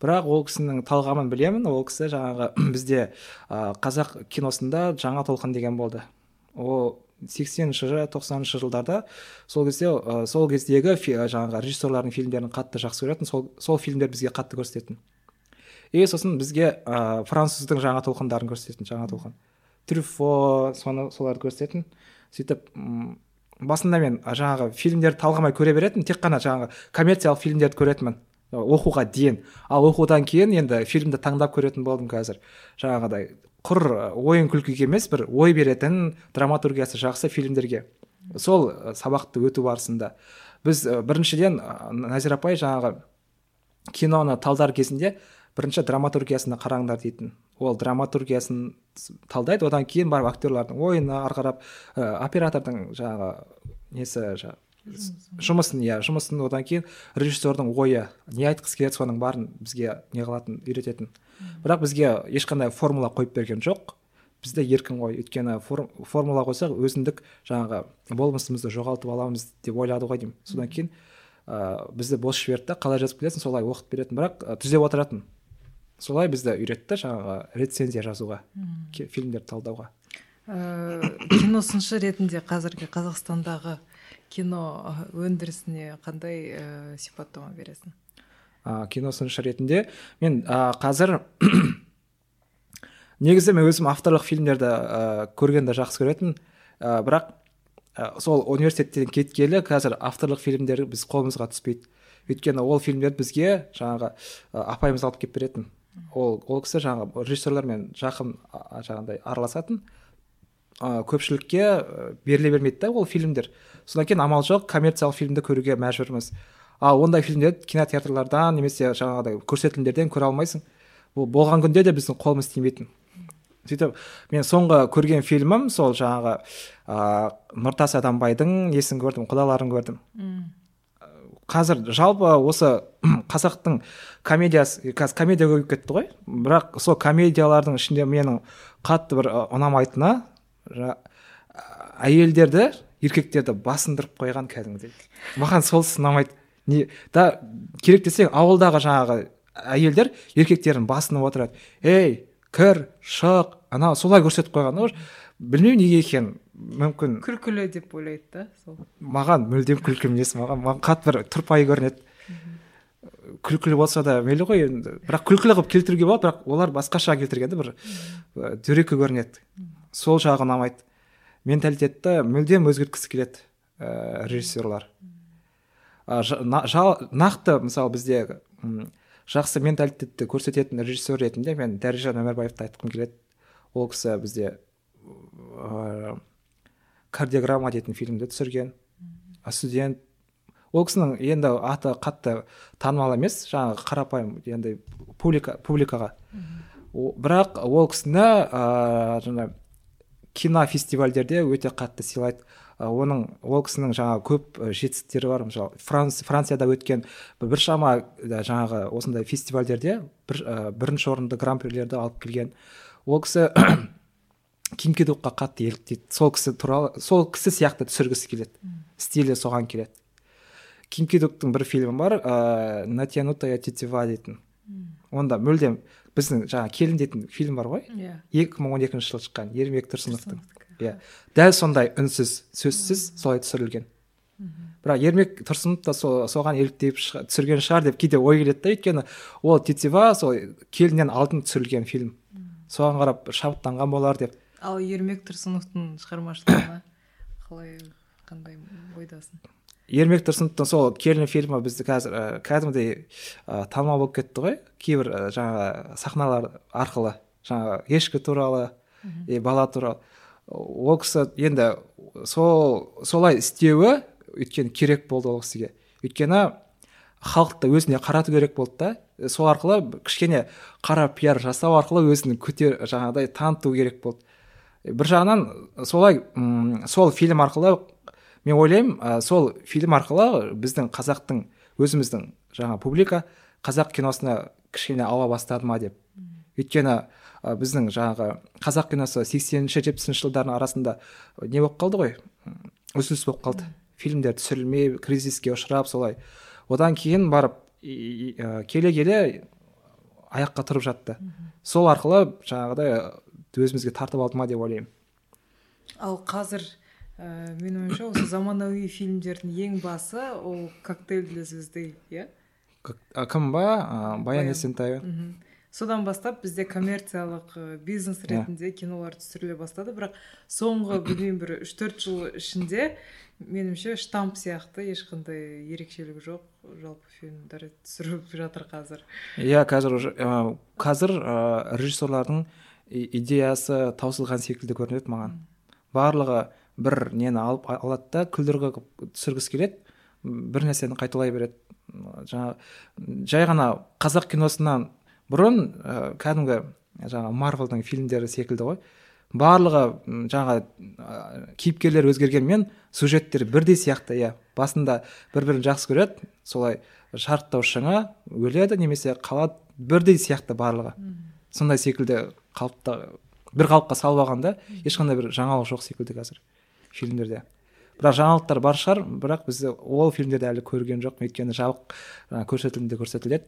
Бірақ ол кісінің талғамын білемін ол кісі жаңағы бізде ә, қазақ киносында жаңа толқын деген болды. Ол сексенінші тоқсаныншы жылдарда сол кезде ә, сол кездегі жаңағы режиссерлардың фильмдерін қатты жақсы көретін сол сол фильмдер бізге қатты көрсететін. И сосын бізге ә, француздың жаңа толқындарын көрсететін жаңа толқын. Трюфо соны соларды көрсететін. Сөйтіп басында мен жаңағы фильмдерді талғамай көре беретінмін тек қана жаңағы коммерциялық фильмдерді көретінмін. Оқуға дейін. Ал оқудан кейін енді фильмді таңдап көретін болдым қазір. Жаңағыдай құр ойын күлкіге емес бір ой беретін драматургиясы жақсы фильмдерге. Сол сабақты өту барысында. Біз біріншіден назира апай жаңағы киноны талдар кезінде бірінші драматургиясына қараңдар дейтін. Ол драматургиясын талдайды. Одан кейін барып актерлардың ойына ары қарап ә, оператордың жаңағы несі жаңағы жұмысын иә жұмысын одан кейін режиссердің ойы не айтқысы келеді соның барын бізге не қылатын үйрететін. Бірақ бізге ешқандай формула қойып берген жоқ. Бізде еркін ғой өйткені формула қойсақ өзіндік жаңағы болмысымызды жоғалтып аламыз деп ойлады ғой деймін. Содан кейін ыыы бізді бос жіберді да қалай жазып келесің солай оқып беретін. Бірақ түзеп отыратын. Солай бізді үйретті жаңағы рецензия жазуға фильмдерді талдауға. Ыыы киносыншы ретінде қазіргі қазақстандағы кино өндірісіне қандай ә, сипаттама бересің? Ә, киносыншы ретінде мен ә, қазір негізі мен өзім авторлық фильмдерді ә, көргенді жақсы көретінмін. Ә, бірақ ә, сол университеттен кеткелі қазір авторлық фильмдер біз қолымызға түспейді. Өйткені ол фильмдерді бізге жаңағы ә, апайымыз алып келіп беретін. Ол ол кісі жаңағы режиссерлермен жақын жаңағыдай араласатын. Ә, көпшілікке беріле бермейді да ол фильмдер. Содан кейін амал жоқ коммерциялық фильмді көруге мәжбүрміз. Ал ондай фильмдерді кинотеатрлардан немесе жаңағыдай көрсетілімдерден көре алмайсың. Бұл болған күнде де біздің қолымыз тимейтін. Сөйтіп мен соңғы көрген фильмім сол жаңағы ыыы нұртас адамбайдың несін көрдім құдаларын көрдім. Қазір жалпы осы қазақтың комедиясы қазір комедия көбейіп кетті ғой. Бірақ сол комедиялардың ішінде менің қатты бір ұнамайтыны әйелдерді еркектерді басындырып қойған кәдімгідей. Маған сол ұнамайды не да керек десе ауылдағы жаңағы әйелдер еркектерін басынып отырады. Ей кір шық анау солай көрсетіп қойған. Ғой білмеймін неге екенін. Мүмкін. Күлкілі деп ойлайды да сол. Маған мүлдем күлкі емес маған маған қатты бір тұрпайы көрінеді. Күлкілі болса да мейлі ғой енді. Бірақ күлкілі қылып келтіруге болады бірақ олар басқаша келтірген да бір дөрекі көрінеді. Сол жағы ұнамайды. Менталитетті мүлдем өзгерткісі келеді ә, режиссерлар. Нақты мысалы бізде жақсы менталитетті көрсететін режиссер ретінде мен дәрежан өмірбаевты айтқым келеді. Ол кісі бізде ыыы кардиограмма дейтін фильмді түсірген студент ол кісінің енді аты қатты танымал емес жаңағы қарапайым енді публика публикаға. Бірақ ол кісіні ыыы жаңағы кинофестивальдерде өте қатты сыйлайды. Оның ол кісінің жаңағы көп жетістіктері бар. Мысалы франц, францияда өткен біршама жаңағы осындай фестивальдерде бір, ә, бірінші орынды гран прилерді алып келген. Ол кісі ким кедукқа қатты еліктейді. Сол кісі туралы сол кісі сияқты түсіргісі келеді. Стилі соған келеді. Ким кидоктың бір фильмі бар ыыы натянутая тетива дейтін. Онда мүлдем біздің жаңағы келін дейтін фильм бар ғой? Иә. екі мың он екінші жылы шыққан ермек тұрсыновтың иә. Дәл сондай үнсіз сөзсіз солай түсірілген. Бірақ ермек тұрсынов та сол соған еліктеп түсірген шығар деп кейде ой келеді да өйткені ол тетива сол келіннен алдын түсірілген фильм. Соған қарап шабыттанған болар деп. Ал ермек тұрсыновтың шығармашылығына қалай қандай ойдасың? Ермек тұрсыновтың сол келін фильмі бізді қазір ә, кәдімгідей ә, танымал болып кетті ғой. Кейбір ә, жаңағы сахналар арқылы жаңағы ешкі туралы и бала туралы. Ол кісі енді сол солай істеуі өйткені керек болды ол кісіге. Өйткені халықты өзіне қарату керек болды да. Сол арқылы кішкене қара пиар жасау арқылы өзін көтер жаңағыдай таныту керек болды. Бір жағынан солай м сол фильм арқылы мен ойлаймын ә, сол фильм арқылы біздің қазақтың өзіміздің жаңа публика қазақ киносына кішкене ауа бастады ма деп. Өйткені ә, біздің жаңағы қазақ киносы сексенінші жетпісінші жылдардың арасында не болып қалды ғой? Үзіліс болып қалды. Фильмдер түсірілмей кризиске ұшырап солай. Одан кейін барып келе келе аяққа тұрып жатты. Сол арқылы жаңағыдай өзімізге тартып алды ма деп ойлаймын. Ал қазір ә, менің ойымша осы заманауи фильмдердің ең басы ол коктейль для звезды иә? Кім ба? Баян есентаева. Содан бастап бізде коммерциялық ә, бизнес Иә. ретінде кинолар түсіріле бастады. Бірақ соңғы білмеймін бір үш төрт жыл ішінде меніңше штамп сияқты ешқандай ерекшелігі жоқ жалпы фильмдер түсіріліп жатыр қазір. Иә қазір уже ә, қазір ә, режиссерлардың идеясы таусылған секілді көрінеді маған. Барлығы бір нені алып алады да күлдіргі қылып түсіргісі келеді бір нәрсені қайталай береді. М, жаңа жай ғана қазақ киносынан бұрын ә, кәдімгі жаңа марвелдің фильмдері секілді ғой. Барлығы жаңа ә, кейіпкерлер өзгергенмен сюжеттер бірдей сияқты иә. Басында бір бірін жақсы көреді солай шарықтау шыңы өледі немесе қалады бірдей сияқты барлығы. Сондай секілді қалыпта бір қалыпқа салып алған да ешқандай бір жаңалық жоқ секілді қазір. Фильмдерде. Бірақ жаңалықтар бар шығар бірақ біз ол фильмдерді әлі көрген жоқ өйткені жабық жаңағы көрсетілімде көрсетіледі.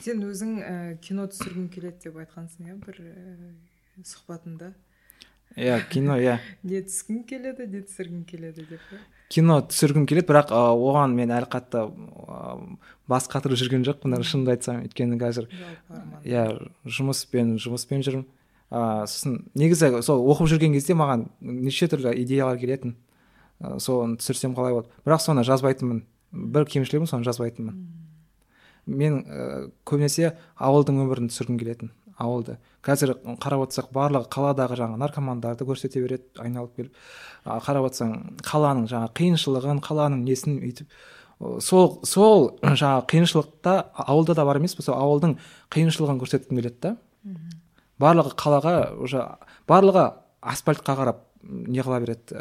Сен өзің ә, кино түсіргің келеді деп айтқансың иә бір ә, сұхбатында? Иә кино иә. Не түскің келеді не түсіргің келеді деп кино түсіргім келеді бірақ а, оған мен әлі қатты а, бас қатырып жүрген жоқпын шынымды айтсам. Өйткені қазір иә жұмыспен жұмыспен жүрмін. А, сосын негізі сол оқып жүрген кезде маған неше түрлі идеялар келетін. А, соны түсірсем қалай болады? Бірақ соны жазбайтынмын. Бір кемшілігім соны жазбайтынмын. Мен ә, көбінесе ауылдың өмірін түсіргім келетін. Ауылды. Қазір қарап отырсақ барлығы қаладағы жаңағы наркомандарды көрсете береді айналып келіп. Қарап отырсаң қаланың жаңағы қиыншылығын қаланың несін өйтіп сол сол жаңағы қиыншылықта ауылда да бар емес пе? Сол ауылдың қиыншылығын көрсеткім келеді да. Барлығы қалаға уже барлығы асфальтқа қарап не қыла береді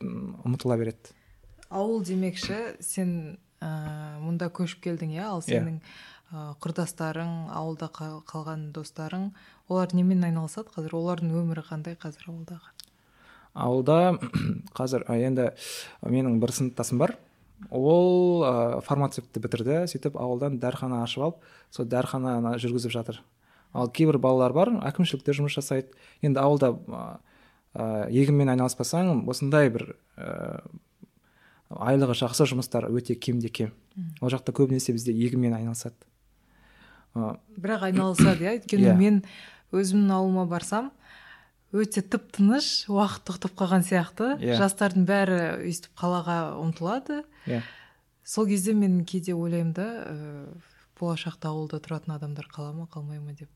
м, ұмытыла береді. Ауыл демекші сен ә, мұнда көшіп келдің иә? Ал Иә. сенің ә, құрдастарың ауылда қа- қалған достарың олар немен айналысады қазір? Олардың өмірі қандай қазір ауылдағы? Ауылда қазір енді менің бір сыныптасым бар. Ол ә, фармацевтті бітірді сөйтіп ауылдан дәріхана ашып алып сол дәріхананы жүргізіп жатыр. Ал кейбір балалар бар әкімшілікте жұмыс жасайды. Енді ауылда ә, ә, егінмен айналыспасаң осындай бір ә, айлығы жақсы жұмыстар өте кемде кем. Ол жақта көбінесе бізде егінмен айналысады. Ә, бірақ айналысады иә. Өйткені Иә. мен өзімнің ауылыма барсам өте тып тыныш уақыт тоқтап қалған сияқты. Иә. жастардың бәрі өйстіп қалаға ұмтылады. Иә. Сол кезде мен кейде ойлаймын да ә, болашақта ауылда тұратын адамдар қала ма қалмай ма? деп.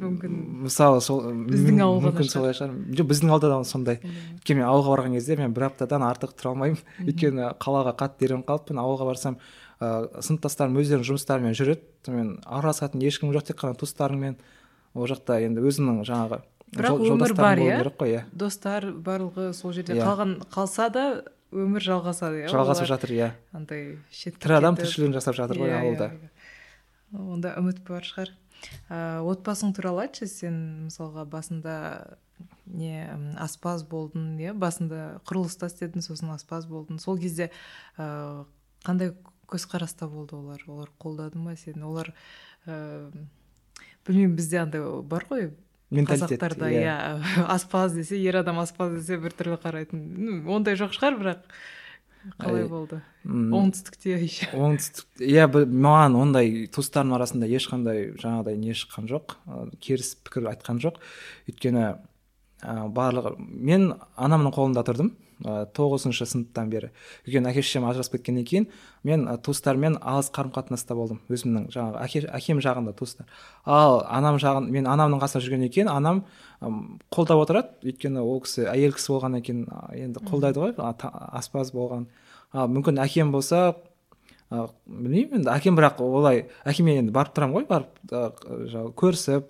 Мүмкін. Мысалы сол Біздің ауылға мүмкін солай шығар. жоқ біздің ауылда да сондай. Өйткені мен ауылға барған кезде мен бір аптадан артық тұра алмаймын. Өйткені қалаға қатты үйреніп қалыппын. Ауылға барсам ыыы сыныптастарым өздерінің жұмыстарымен жүреді. Мен араласатын ешкім жоқ тек қана туыстарыңмен. Ол жақта енді өзімнің жаңағы бірақ өмір бар иә? керек қой иә. Достар барлығы сол жерде. Иә. қалған қалса да өмір жалғасады иә жалғасып жатыр иә. Андай тірі адам тіршілігін жасап жатыр ғой Иә, ауылда. иә, иә. онда үміт бар шығар. Ә, отбасың туралы айтшы сен мысалға басында не аспаз болдың иә басында құрылыста істедің сосын аспаз болдың. Сол кезде ә, қандай көзқараста болды олар? Олар қолдады ма сені? Олар ә, білмеймін бізде андай бар ғой қазақтарда иә. yeah. аспаз десе ер адам аспаз десе біртүрлі қарайтын. Ондай жоқ шығар бірақ. Қалай болды? оңтүстікте еще. оңтүстік иә маған ондай туыстарымның арасында ешқандай жаңағыдай не шыққан жоқ керіс пікір айтқан жоқ. Өйткені ә, барлығы мен анамның қолында тұрдым. Тоғызыншы сыныптан бері. Өйткені әке шешем ажырасып кеткеннен кейін мен туыстармен алыс қарым қатынаста болдым өзімнің жаңағы әке, әкем жағында туыстар. Ал анам жағын мен анамның қасында жүргеннен кейін анам қолдап отырады. Өйткені ол кісі әйел кісі болғаннан кейін енді қолдайды ғой аспаз болған. Ал мүмкін әкем болса білмеймін енді әкем бірақ олай әкеме енді барып тұрамын ғой барып көрісіп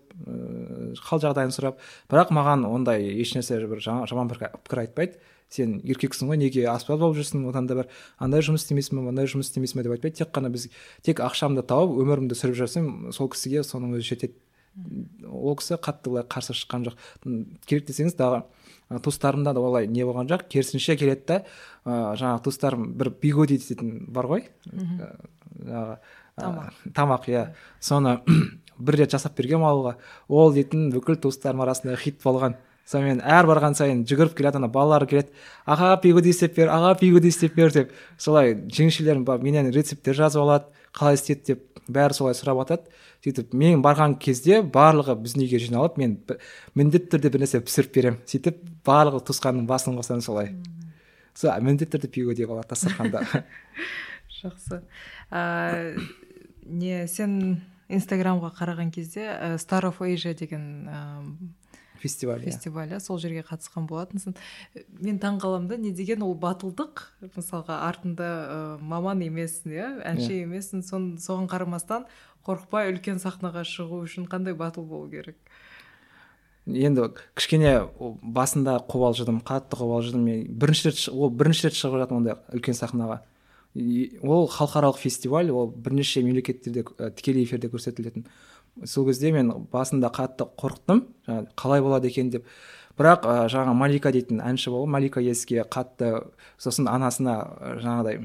қал жағдайын сұрап. Бірақ маған ондай ешнәрсе бір жаман пікір айтпайды. Сен еркексің ғой неге аспаз болып жүрсің одан да бір андай жұмыс істемейсің ба мындай жұмыс істемейсің ба деп айтпайды тек қана біз тек ақшамды тауып өмірімді сүріп жүрсем сол кісіге соның өзі жетеді. Ол кісі қатты былай қарсы шыққан жоқ. Керек десеңіз дағы туыстарымда да олай не болған жоқ. Керісінше келеді да ыыы жаңағы туыстарым бір бигоди дейтін бар ғой. Жаңағы тамақ иә. Соны бір рет жасап бергенмін ауылға. Ол дейтін бүкіл туыстарым арасында хит болған. Сонымен әр барған сайын жүгіріп келеді ана балалар келеді. Аға пигоди істеп бер аға пигоди істеп бер деп солай жеңешелерім менен рецепттер жазып алады қалай істейді деп бәрі солай сұрап жатады сөйтіп мен барған кезде барлығы біздің үйге жиналып мен міндетті түрде бір нәрсе пісіріп беремін. Сөйтіп барлығы туысқанның басын қосамын солай. Сол міндетті түрде пигоди болады дастарханда жақсы. Ә, не сен инстаграмға қараған кезде ә, star of asia деген фестиваль фестиваль иә. сол жерге қатысқан болатынсың. Мен таң қаламын да не деген ол батылдық мысалға артында ә, маман емессің иә әнші yeah. емессің сон, соған қарамастан қорықпай үлкен сахнаға шығу үшін қандай батыл болу керек? Енді кішкене басында қобалжыдым қатты қобалжыдым. Мен бірінші рет ол бірінші рет шығып жатырмын ондай үлкен сахнаға. Ол халықаралық фестиваль ол бірнеше мемлекеттерде тікелей эфирде көрсетілетін. Сол кезде мен басында қатты қорықтым. Қалай болады екен деп. Бірақ ә, жаңа малика дейтін әнші болды. Малика еске қатты сосын анасына жаңағыдай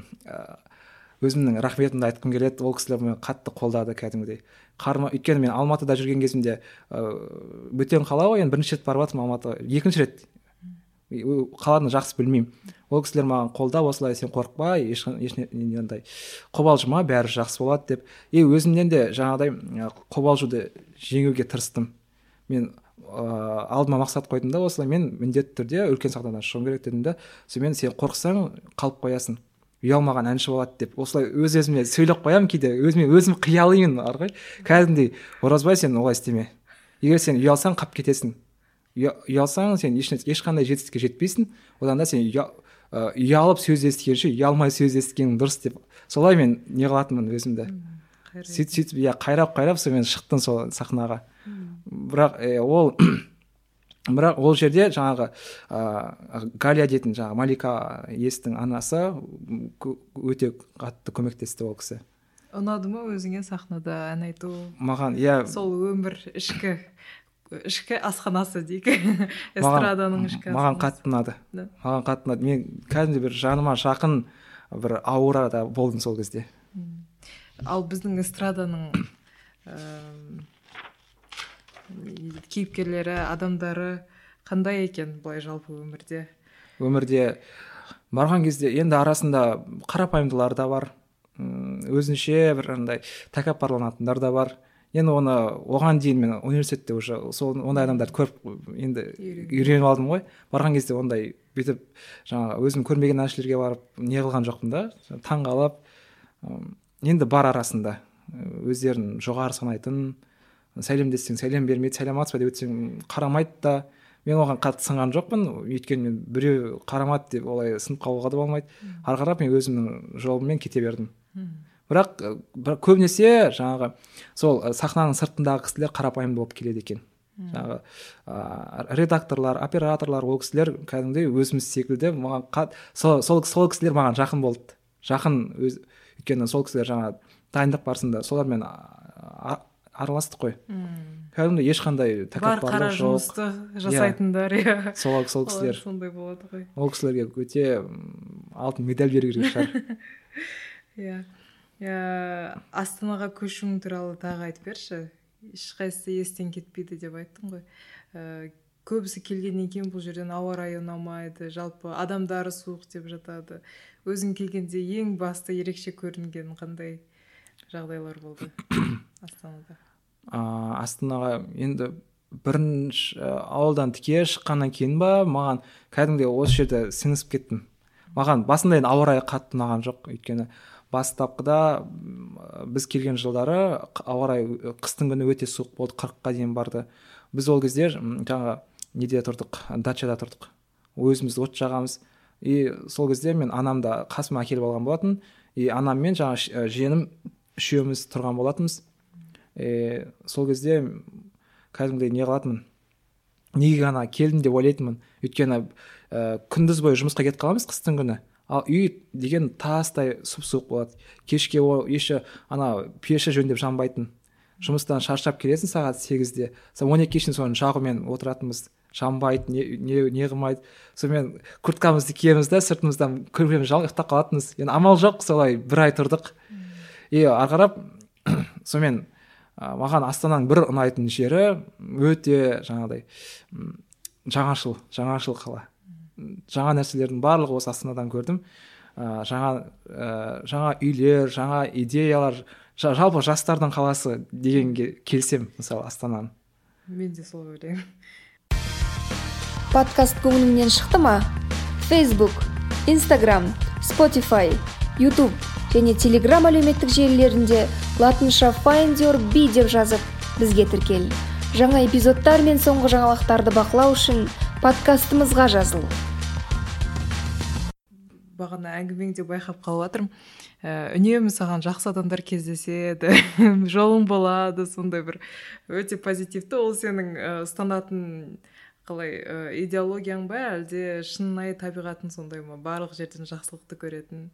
өзімнің рахметімді айтқым келеді. Ол кісілер мені қатты қолдады кәдімгідей. Қарма өйткені мен алматыда жүрген кезімде ыыы бөтен қала ғой енді бірінші рет барып жатырмын алматыға. Екінші рет. Қаланы жақсы білмеймін. Ол кісілер маған қолдап осылай сен қорықпа ешқандай қобалжыма бәрі жақсы болады деп. И өзімнен де жаңағыдай қобалжуды жеңуге тырыстым. Мен ыыы алдыма мақсат қойдым да осылай мен міндетті түрде үлкен сахнадан шығуым керек дедім да сонымен сен қорықсаң қалып қоясың ұялмаған әнші болады деп. Осылай өз өзіме сөйлеп қоямын кейде өзіме өзім қиялимын бар ғой кәдімгідей оразбай сен олай істеме. Егер сен ұялсаң қалып кетесің ұялсаң сен ешқандай жетістікке жетпейсің. Одан да сен ұялып сөз естігенше ұялмай сөз естігенің дұрыс деп. Солай мен не қылатынмын өзімді. Сөйтіп сөйтіп иә қайрап қайрап сонымен шықтым сол сахнаға. Бірақ ол бірақ ол жерде жаңағы ыыы галя дейтін жаңағы малика естің анасы өте қатты көмектесті ол кісі. Ұнады ма өзіңе сахнада ән айту? Маған иә. Сол өмір ішкі ішкі асханасы дейік. Эстраданың ішкі маған қатты ұнады маған қатты ұнады мен кәдімгідей бір жаныма жақын бір аурада болдым сол кезде. Ал біздің эстраданың кейіпкерлері адамдары қандай екен былай жалпы өмірде? Өмірде барған кезде енді арасында қарапайымдылар да бар. Өзінше бір андай тәкаппарланатындар да бар. Енді оны оған дейін мен университетте уже сол ондай адамдарды көріп енді үйреніп. алдым ғой. Барған кезде ондай бүйтіп жаңағы өзім көрмеген әншілерге барып не қылған жоқпын да. Таң қалып енді бар арасында өздерін жоғары санайтын сәлемдессең сәлем бермейді сәлеметсіз ба деп өтсең қарамайды да. Мен оған қатты сынған жоқпын. Өйткені мен біреу қарамады деп олай сынып қалуға да болмайды. Ары қарап мен өзімнің жолыммен кете бердім. Бірақ бір көбінесе жаңағы сол сахнаның сыртындағы кісілер қарапайым болып келеді екен. Жаңағы ә, редакторлар операторлар ол кісілер кәдімгідей өзіміз секілді маған қат, сол, сол, сол кісілер маған жақын болды. Жақын өз өйткені сол кісілер жаңағы дайындық барысында солармен араластық қой. Кәдімгідей ешқандай бар қара жұмысты жасайтындар иә. Сол сол кісілер. сондай болады ғой. Ол кісілерге өте алтын медаль беру керек шығар. Иә. Иә астанаға көшуің туралы тағы айтып берші. Ешқайсысы естен кетпейді деп айттың ғой. Ә, көбісі келгеннен кейін бұл жерден ауа райы ұнамайды жалпы адамдары суық деп жатады. Өзің келгенде ең басты ерекше көрінген қандай жағдайлар болды астанада? А, астанаға енді бірінші ә, ауылдан тіке шыққаннан кейін ба маған кәдімгідей осы жерде сіңісіп кеттім. Маған басында енді ауа райы қатты ұнаған жоқ өйткені бастапқыда біз келген жылдары ауа райы қыстың күні өте суық болды қырыққа дейін барды. Біз ол кезде жаңағы неде тұрдық? Дачада тұрдық. Өзіміз от жағамыз. И сол кезде мен анамды қасыма әкеліп алған болатын. И анам мен ә, жиенім үшеуміз тұрған болатынбыз. И сол кезде кәдімгідей не қылатынмын? Неге ғана келдім деп ойлайтынмын. Өйткені ә, күндіз бойы жұмысқа кетіп қаламыз қыстың күні. Ал үй деген тастай сұп суық болады. Кешке ол еще ана пеші жөндеп жанбайтын. Жұмыстан шаршап келесің сағат сегізде. Сол он екіге шейін соны жағумен отыратынбыз. Жанбайды не, не, не қылмайды. Сонымен курткамызды киеміз да сыртымыздан көрпемізді жауып ұйықтап қалатынбыз. Енді амал жоқ солай бір ай тұрдық. И ары қарап сонымен маған астананың бір ұнайтын жері өте жаңағыдай жаңашыл жаңашыл қала. Жаңа нәрселердің барлығы осы астанадан көрдім. Ә, жаңа ә, жаңа үйлер жаңа идеялар жа- жалпы жастардың қаласы дегенге келсем мысалы астананы. Мен де солай ойлаймын. Подкаст көңіліңнен шықты ма? Facebook instagram spotify youtube және telegram әлеуметтік желілерінде латынша find your be деп жазып бізге тіркел. Жаңа эпизодтар мен соңғы жаңалықтарды бақылау үшін подкастымызға жазыл. Бағана әңгімеңде байқап қалып жатырмын. Ә, үнемі саған жақсы адамдар кездеседі жолың болады сондай бір өте позитивті. Ол сенің ә, ұстанатын қалай ә, идеологияң ба әлде шынайы табиғатың сондай ма? Барлық жерден жақсылықты көретін.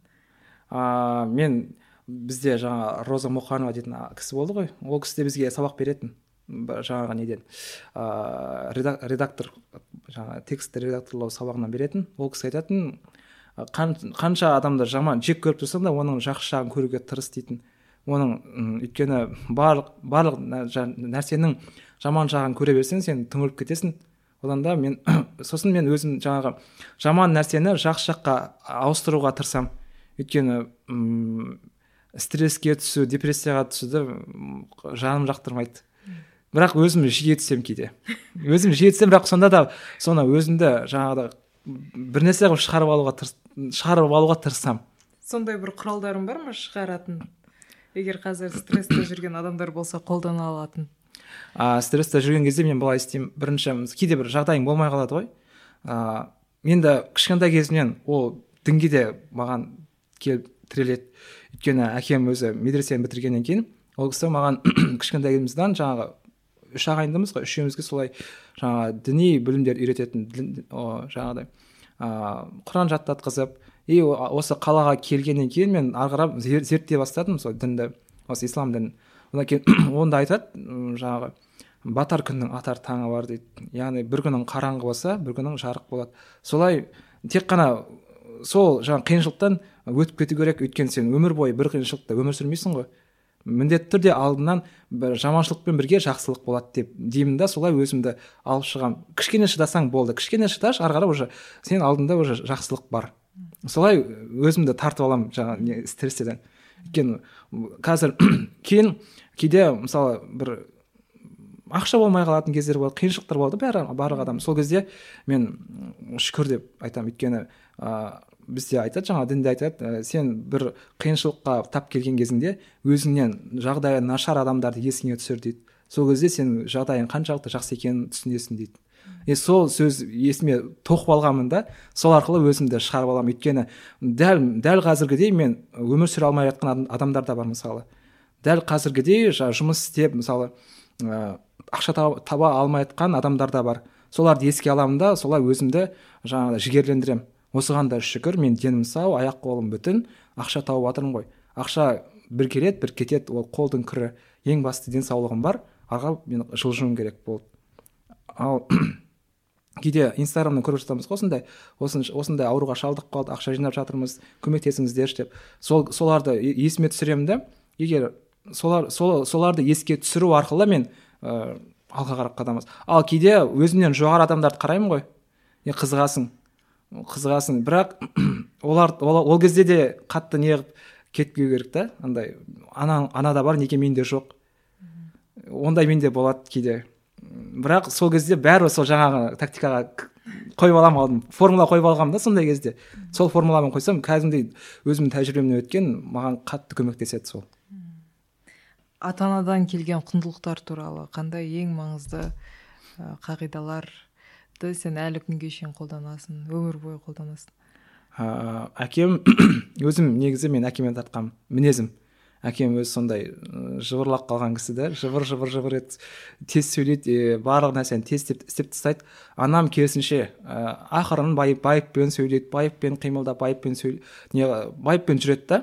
А, мен бізде жаңа роза мұқанова дейтін кісі болды ғой. Ол кісі де бізге сабақ беретін. Жаңағы неден. Ә, редактор жаңағы текстті редакторлау сабағынан беретін. Ол кісі айтатын «А, қан- қанша адамды жаман жек көріп тұрсаң да оның жақсы жағын көруге тырыс дейтін. Оның м, өйткені барлық барлық нәрсенің жаман жағын көре берсең сен түңіліп кетесің. Одан да мен сосын мен өзім жаңағы жаман нәрсені жақсы жаққа ауыстыруға тырысамын. Өйткені м, стресске түсу депрессияға түсуді жаным жақтырмайды. Бірақ өзім жиі түсемін кейде. Өзім жиі түсемін бірақ сонда да соны өзімді жаңағыдай бір нәрсе қылып шығарып алуға тырыс шығарып алуға тырысамын. Сондай бір құралдарың бар ма шығаратын? Егер қазір стрессте жүрген адамдар болса қолдана алатын? А стрессте жүрген кезде мен былай істеймін. Бірінші кейде бір жағдайың болмай қалады ғой. А, енді кішкентай кезімнен ол дінге де маған келіп тіреледі. Өйткені әкем өзі медресені бітіргеннен кейін ол кісі маған кішкентай кезімізден жаңағы үш ағайындымыз ғой. Үшеумізге солай жаңағы діни білімдер үйрететін жаңағыдай ыыы құран жаттатқызып и осы қалаға келгеннен кейін мен ары қарап зер- зерттей бастадым сол дінді осы ислам дінін. Одан кейін онда айтады жаңағы батар күннің атар таңы бар дейді. Яғни бір күнің қараңғы болса бір күнің жарық болады. Солай тек қана сол жаңағы қиыншылықтан өтіп кету керек өйткені сен өмір бойы бір қиыншылықта өмір сүрмейсің ғой. Міндетті түрде алдынан бір жаманшылықпен бірге жақсылық болады деп деймін да солай өзімді алып шығамын кішкене шыдасаң болды кішкене шыдашы ары қарай уже сенің алдында уже жақсылық бар. Солай өзімді тартып аламын жаңағы не стресстен өйткені қазір кейін кейде мысалы бір ақша болмай қалатын кездер болады қиыншылықтар болады бәрі барлық адам. Сол кезде мен шүкір деп айтамын өйткені ыыы бізде айтады жаңа дінде айтады ә, сен бір қиыншылыққа тап келген кезіңде өзіңнен жағдайы нашар адамдарды есіңе түсір дейді. Сол кезде сен жағдайың қаншалықты жақсы екенін түсінесің дейді. И сол сөз есіме тоқып алғанмын да сол арқылы өзімді шығарып аламын. Өйткені дәл дәл қазіргідей мен өмір сүре алмай жатқан адам- адамдар да бар мысалы. Дәл қазіргідей жұмыс істеп мысалы ә, ақша таба, таба алмай жатқан адамдар да бар. Соларды еске аламын да солай өзімді жаңағы жігерлендіремін. Осыған да шүкір мен денім сау аяқ қолым бүтін ақша тауып жатырмын ғой. Ақша бір келеді бір кетеді ол қолдың кірі. Ең басты денсаулығым бар аға мен жылжуым керек болды. Ал кейде инстаграмнан көріп жатамыз ғой осындай осындай ауруға шалдығып қалды ақша жинап жатырмыз көмектесіңіздерші деп. Сол соларды есіме түсіремін да егер солар сол, соларды еске түсіру арқылы мен ә, алға қарап қадамыз ал кейде өзімнен жоғары адамдарды қараймын ғой. Е қызығасың. Қызығасың. Бірақ олар ол, ол кезде де қатты не кетпеу керек та. Андай ана анада бар неге менде жоқ. Ондай менде болады кейде. Бірақ сол кезде бәрібір сол жаңағы тактикаға қойып аламын алдым. Формула қойып алғанмын да сондай кезде. Сол формуламен қойсам кәдімгідей өзімнің тәжірибемнен өткен маған қатты көмектеседі сол. Ата анадан келген құндылықтар туралы қандай ең маңызды қағидаларды сен әлі күнге шейін қолданасың өмір бойы қолданасың. Ә, әкем өзім негізі мен әкеме тартқанмын мінезім. Әкем өзі сондай жыбырлап қалған кісі да жыбыр жыбыр жыбыр ет тез сөйлейді барлық нәрсені тез істеп, тастайды. Анам керісінше ә, ақырын байып байыппен сөйлейді байыппен қимылдап байыппен сөйлей не байыппен жүреді да.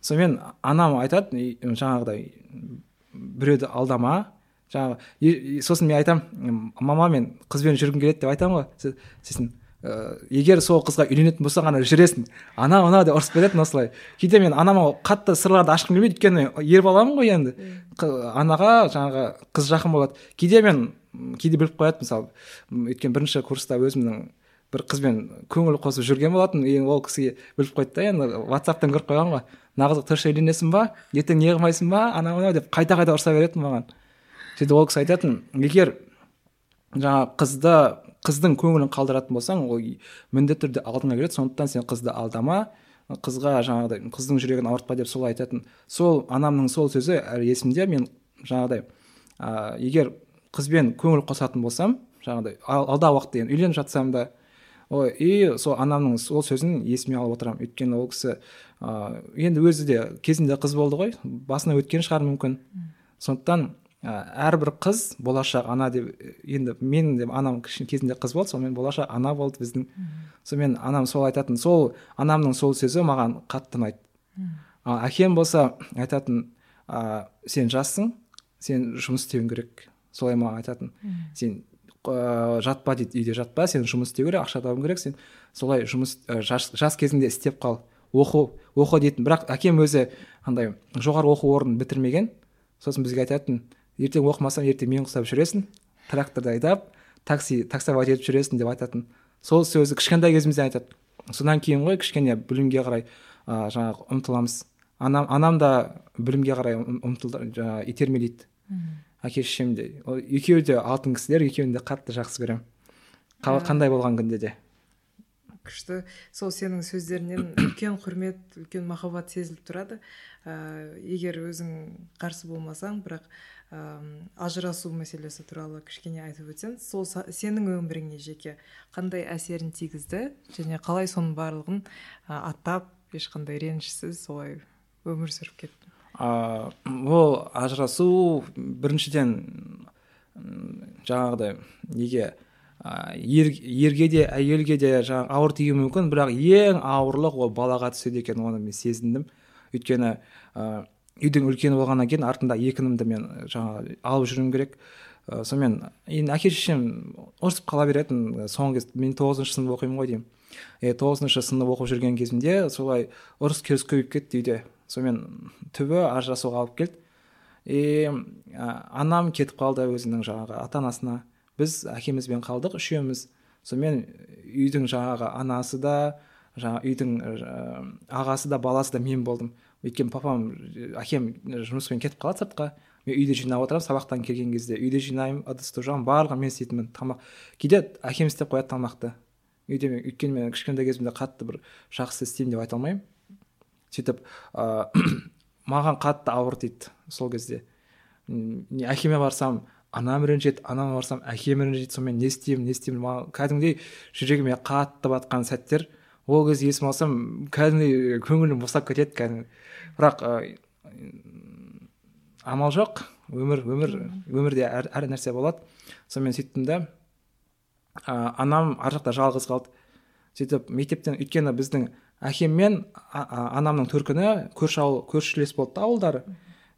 Сонымен анам айтады жаңағыдай біреуді алдама жаңағы сосын мен айтамын мама мен қызбен жүргім келеді деп айтамын ғой. Сосын ә, егер сол қызға үйленетін болсаң ғана жүресің. Анау мынау деп ұрысып беретін осылай. Кейде мен анама қатты сырларды ашқым келмейді өйткені ер баламын ғой енді. Анаға жаңағы қыз жақын болады. Кейде мен кейде біліп қояды мысалы өйткені бірінші курста өзімнің бір қызбен көңіл қосып жүрген болатын и ол кісіге біліп қойды да енді ватсаптан көріп қойған ғой. Мына қызға точно үйленесің ба? Ертең не қылмайсың ба? Анау мынау деп қайта қайта ұрыса беретін маған. Сөйтіп ол кісі айтатын егер жаңағы қызды қыздың көңілін қалдыратын болсаң ол міндетті түрде алдыңа келеді сондықтан сен қызды алдама қызға жаңағыдай қыздың жүрегін ауыртпа деп солай айтатын. Сол анамның сол сөзі әлі есімде мен жаңағыдай ә, егер қызбен көңіл қосатын болсам жаңағыдай алдағы уақытта енді үйленіп жатсам да ой и сол анамның сол сөзін есіме алып отырамын. Өйткені ол кісі ә, енді өзі де кезінде қыз болды ғой басына өткен шығар мүмкін. Сондықтан әрбір қыз болашақ ана деп енді менің де анам кезінде қыз болды сонымен болашақ ана болды біздің. Сонымен анам сол айтатын сол анамның сол сөзі маған қатты ұнайды. Ал әкем болса айтатын ә, сен жассың сен жұмыс істеуің керек. Солай маған айтатын. Сен ә, жатпа дейді үйде жатпа сен жұмыс істеу керек ақша табуың керек сен солай жұмыс ә, жас, жас кезінде істеп қал. Оқу оқы дейтін. Бірақ әкем өзі андай жоғары оқу орнын бітірмеген. Сосын бізге айтатын ертең оқымасаң ертең мен құсап жүресің. Тракторды айдап такси таксовать етіп жүресің деп айтатын. Сол сөзі кішкентай кезімізден айтады содан кейін ғой кішкене білімге қарай ә, жаңағы ұмтыламыз. Анам анам да білімге қарай ұмтылды жаңағы итермелейді. Әке шешем де. Екеуі де алтын кісілер екеуін де қатты жақсы көремін. Қандай болған күнде де. Күшті. Сол сенің сөздеріңнен үлкен құрмет үлкен махаббат сезіліп тұрады. Ә, егер өзің қарсы болмасаң бірақ ажырасу мәселесі туралы кішкене айтып өтсең сол сенің өміріңе жеке қандай әсерін тигізді және қалай соның барлығын аттап ешқандай ренішсіз солай өмір сүріп кеттің? Ә, ол ажырасу біріншіден жаңағыдай неге ә, ер, ерге де әйелге де жаңағы ауыр тиуі мүмкін бірақ ең ауырлық ол балаға түседі екен оны мен сезіндім. Өйткені үйдің үлкені болғаннан кейін артында екі інімді мен жаңағы алып жүруім керек. Ә, сонымен енді әке шешем ұрысып қала беретін соңғы кез мен тоғызыншы сынып оқимын ғой деймін. Е тоғызыншы сынып оқып жүрген кезімде солай ұрыс керіс көбейіп кетті үйде. Сонымен түбі ажырасуға алып келді. И ә, анам кетіп қалды өзінің жаңағы ата анасына біз әкемізбен қалдық үшеуміз. Сонымен үйдің жаңағы анасы да жаңа үйдің ағасы да баласы да мен болдым. Өйткені папам әкем жұмыспен кетіп қалады сыртқа. Мен үйде жинап отырамын сабақтан келген кезде. Үйде жинаймын ыдыс жуамын барлығын мен істейтінмін. Тамақ кейде әкем істеп қояды тамақты. Үйде мен өйткені мен кішкентай кезімде қатты бір жақсы істеймін деп айта алмаймын. Сөйтіп ыыы маған қатты ауыр тиді сол кезде. Әкеме барсам анам ренжиді анама барсам әкем ренжиді сонымен не істеймін не істеймін. Маған кәдімгідей жүрегіме қатты батқан сәттер. Ол кезде есіме алсам кәдімгідей көңілім босап кетеді кәдімгі. Бірақ ә, амал жоқ. Өмір өмір өмірде әр, әр нәрсе болады. Сонымен сөйттім да ә, анам ар жақта жалғыз қалды. Сөйтіп мектептен өйткені біздің әкем мен анамның төркіні көрші ауыл көршілес болды да ауылдары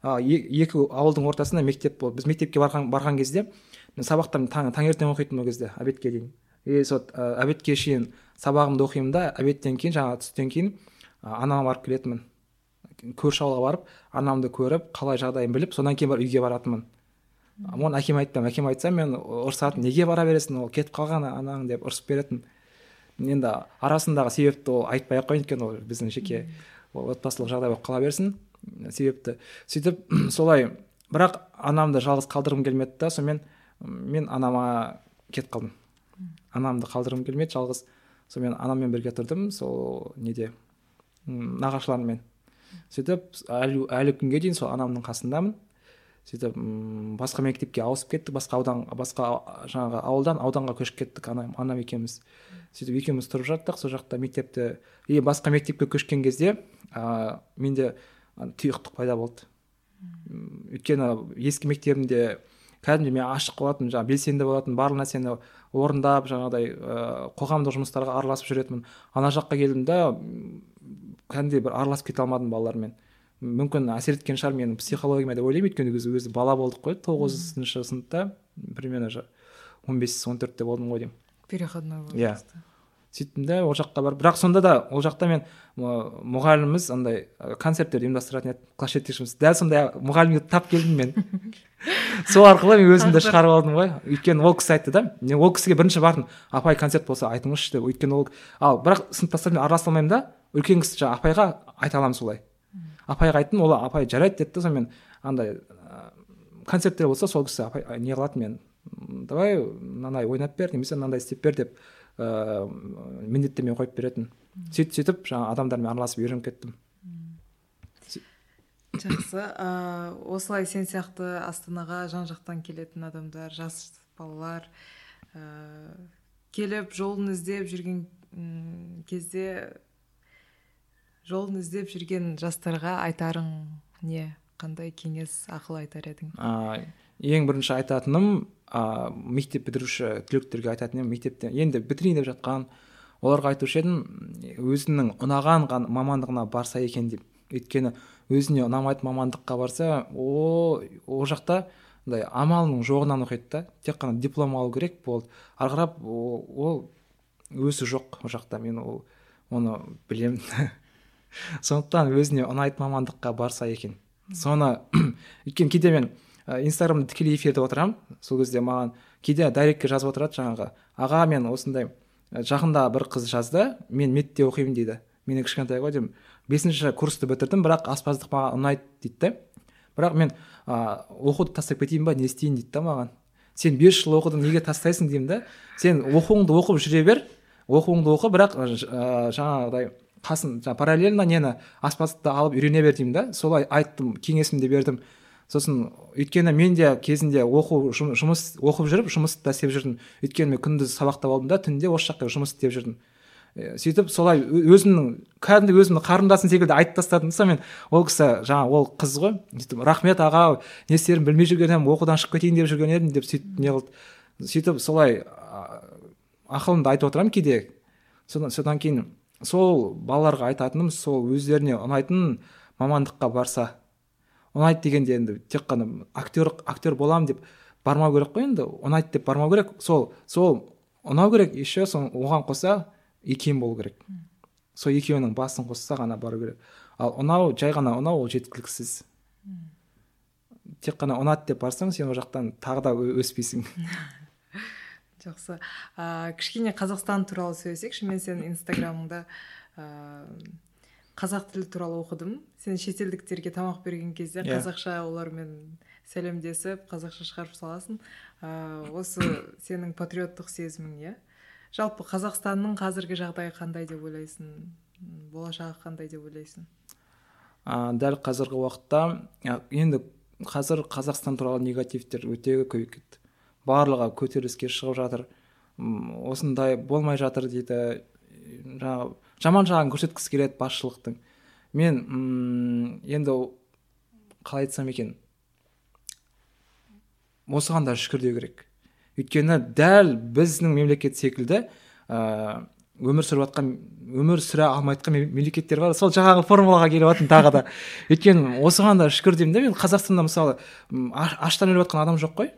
е- екі ауылдың ортасында мектеп болды. Біз мектепке барған, барған кезде мен сабақтан таң, таңертең оқитынмын ол кезде обедке дейін. И сол ә, обедке шейін сабағымды оқимын да обедтен кейін жаңағы түстен кейін а, анама барып келетінмін. Көрші ауылға барып анамды көріп қалай жағдайын біліп содан кейін барып үйге баратынмын. Оны әкеме айтпаймын әкеме айтсам мен ұрысатын неге бара бересің ол? Кетіп қалған анаң деп ұрысып беретін. Енді арасындағы себепті ол айтпай ақ қояйын өйткені ол біздің жеке отбасылық жағдай болып қала берсін себепті. Сөйтіп солай. Бірақ анамды жалғыз қалдырғым келмеді да сонымен мен анама кетіп қалдым. Анамды қалдырғым келмеді жалғыз. Сонымен анаммен бірге тұрдым сол неде нағашыларыммен. Сөйтіп әлі, күнге дейін сол анамның қасындамын. Сөйтіп басқа мектепке ауысып кеттік басқа аудан басқа жаңағы ауылдан ауданға көшіп кеттік анам анам екеуміз. Сөйтіп екеуміз тұрып жаттық сол жақта мектепті и басқа мектепке көшкен кезде ә, менде тұйықтық пайда болды. Өйткені ескі мектебімде кәдімгідей мен ашық болатын жаңағы белсенді болатын барлық нәрсені орындап жаңағыдай ыыы қоғамдық жұмыстарға араласып жүретінмін. Ана жаққа келдім да кәдімгідей бір араласып кете алмадым балалармен. Мүмкін әсер еткен шығар менің психологияма деп ойлаймын. Өйткені өзі, өзі бала болдық қой тоғызыншы сыныпта примерно он бес он төртте болдым ғой деймін. Переходной Иә. возраст сөйттім да ол жаққа барып. Бірақ сонда да ол жақта мен мұғаліміміз андай ы, концерттер ұйымдастыратын еді класс жетекшіміз. Дәл сондай мұғалімге тап келдім мен. Сол арқылы мен өзімді шығарып алдым ғой. Өйткені ол кісі айтты да мен ол кісіге бірінші бардым. Апай концерт болса айтыңызшы деп. Өйткені ол ал бірақ сыныптастарыммен араласа алмаймын да. Үлкен кісі жаңағы апайға айта аламын солай. Апайға айттым ол апай жарайды деді да сонымен андай ы, концерттер болса сол кісі апай не қылады мен? «М, давай мынандай ойнап бер немесе мынандай істеп бер деп ыыы міндеттеме қойып беретін. Сөйтіп сөйтіп жаңағы адамдармен араласып үйреніп кеттім. Жақсы. Ыыы осылай сен сияқты астанаға жан жақтан келетін адамдар жас балалар ыыы келіп жолын іздеп жүрген кезде жолын іздеп жүрген жастарға айтарың не? Қандай кеңес ақыл айтар едің? А, ең бірінші айтатыным а, мектеп бітіруші түлектерге айтатын едім мектептен енді бітірейін деп жатқан оларға айтушы едім өзінің ұнаған ған- мамандығына барса екен деп. Өйткені өзіне ұнамайтын мамандыққа барса о ол жақта андай амалының жоғынан оқиды да тек қана диплом алу керек болды. Ары қарап ол өсі жоқ ол жақта. Мен ол оны білемін. сондықтан өзіне ұнайтын мамандыққа барса екен. Соны өйткені кейде мен инстаграмда тікелей эфирде отырамын. Сол кезде маған кейде дайректке жазып отырады жаңағы аға мен осындай жақында бір қыз жазды мен медте оқимын дейді. Менен кішкентай ғой деймін. Бесінші курсты бітірдім бірақ аспаздық маған ұнайды дейді бірақ мен ә, оқуды тастап кетейін ба не істейін дейді да маған. Сен бес жыл оқыдың неге тастайсың? деймін да сен оқуыңды оқып жүре бер оқуыңды оқы бірақ ә, жаңағыдай қасын жаңа параллельно нені аспаздықты алып үйрене бер деймін да солай айттым кеңесімді бердім. Сосын өйткені мен де кезінде оқу жұм- жұмыс оқып жүріп жұмыс та істеп жүрдім. Өйткені мен күндіз сабақта болдым да түнде осы жақта жұмыс істеп жүрдім. Сөйтіп солай өзімнің кәдімгідей өзімнің қарындасым секілді айтып тастадым да мен ол кісі жаңа ол қыз ғой сөйтіп рахмет аға не істерімді білмей жүрген едім оқудан шығып кетейін деп жүрген едім деп сөйтіп не қылды. Сөйтіп солай ақылымды айтып отырамын кейде. Содан содан кейін сол балаларға айтатыным сол өздеріне ұнайтын мамандыққа барса. Ұнайды дегенде енді тек қана актер актер боламын деп бармау керек қой енді. Ұнайды деп бармау керек. Сол сол ұнау керек еще сол оған қоса икем болу керек. Сол екеуінің басын қосса ғана бару керек. Ал ұнау жай ғана ұнау ол жеткіліксіз тек қана ұнады деп барсаң сен ол жақтан тағы да өспейсің. жақсы. А, кішкене қазақстан туралы сөйлесейікші. Мен сенің инстаграмыңда а, қазақ тілі туралы оқыдым. Сен шетелдіктерге тамақ берген кезде Иә. қазақша олармен сәлемдесіп қазақша шығарып саласың. А, осы сенің патриоттық сезімің иә? Жалпы қазақстанның қазіргі жағдайы қандай деп ойлайсың? Болашағы қандай деп ойлайсың? А, дәл қазіргі уақытта енді қазір қазақстан туралы негативтер өте көбейіп кетті барлығы көтеріліске шығып жатыр. Осындай болмай жатыр дейді. Жаңағы жаман жағын көрсеткісі келеді басшылықтың. Мен м, енді қалай айтсам екен? Осыған да шүкір деу керек. Өйткені дәл біздің мемлекет секілді ә, өмір сүріп жатқан өмір сүре алмай жатқан мемлекеттер бар. Сол жаңағы формулаға келіп жатырмын тағы да. Өйткені осыған да шүкір деймін да мен қазақстанда мысалы аштан өліп жатқан адам жоқ қой.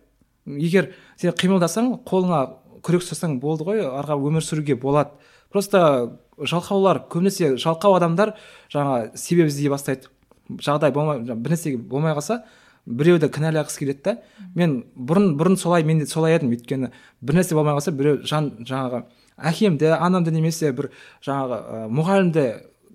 Егер сен қимылдасаң қолыңа күрек ұстасаң болды ғой арға өмір сүруге болады. Просто жалқаулар көбінесе жалқау адамдар жаңа себеп іздей бастайды. Жағдай болмай бір болмай қалса біреуді кінәлағысы келеді да. Мен бұрын бұрын солай мен де солай едім өйткені бір нәрсе болмай қалса біреу жан жаңағы әкемді анамды немесе бір жаңағы ә, мұғалімді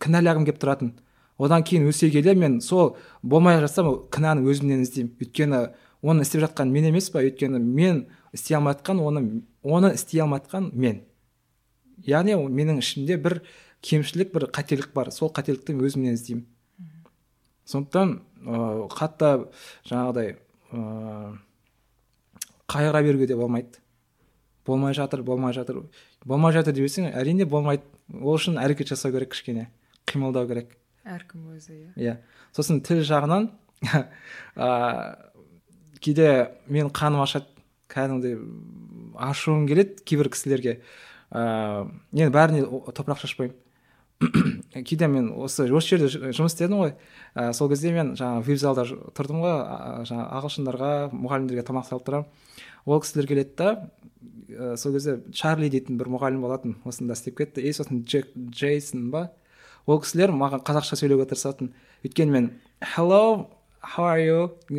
кінәлағым келіп тұратын. Одан кейін өсе келе мен сол болмай жатсам кінәні өзімнен іздеймін. Өйткені оны істеп жатқан мен емес па өйткені мен істей алмай жатқан оны оны істей алмай жатқан мен. Яғни менің ішімде бір кемшілік бір қателік бар. Сол қателікті өзімнен іздеймін. Сондықтан ыыы қатты жаңағыдай ыыы қайғыра беруге де болмайды. Болмай жатыр болмай жатыр. Болмай жатыр деп әрине болмайды. Ол үшін әрекет жасау керек кішкене. Қимылдау керек. Әркім өзі иә. Иә. Сосын тіл жағынан ыыы кейде мен қаным ашады кәдімгідей ашуым келеді кейбір кісілерге. Ыыы енді бәріне топырақ шашпаймын. Кейде мен осы осы жерде жұмыс істедім ғой. Ә, сол кезде мен жаңағы вип тұрдым ғой. Жаңағы ағылшындарға мұғалімдерге тамақ салып тұрамын. Ол кісілер келеді да ә, сол кезде чарли дейтін бір мұғалім болатын осында істеп кетті. И сосын джек джейсон ба? Ол кісілер маған қазақша сөйлеуге тырысатын. Өйткені мен hello how are you?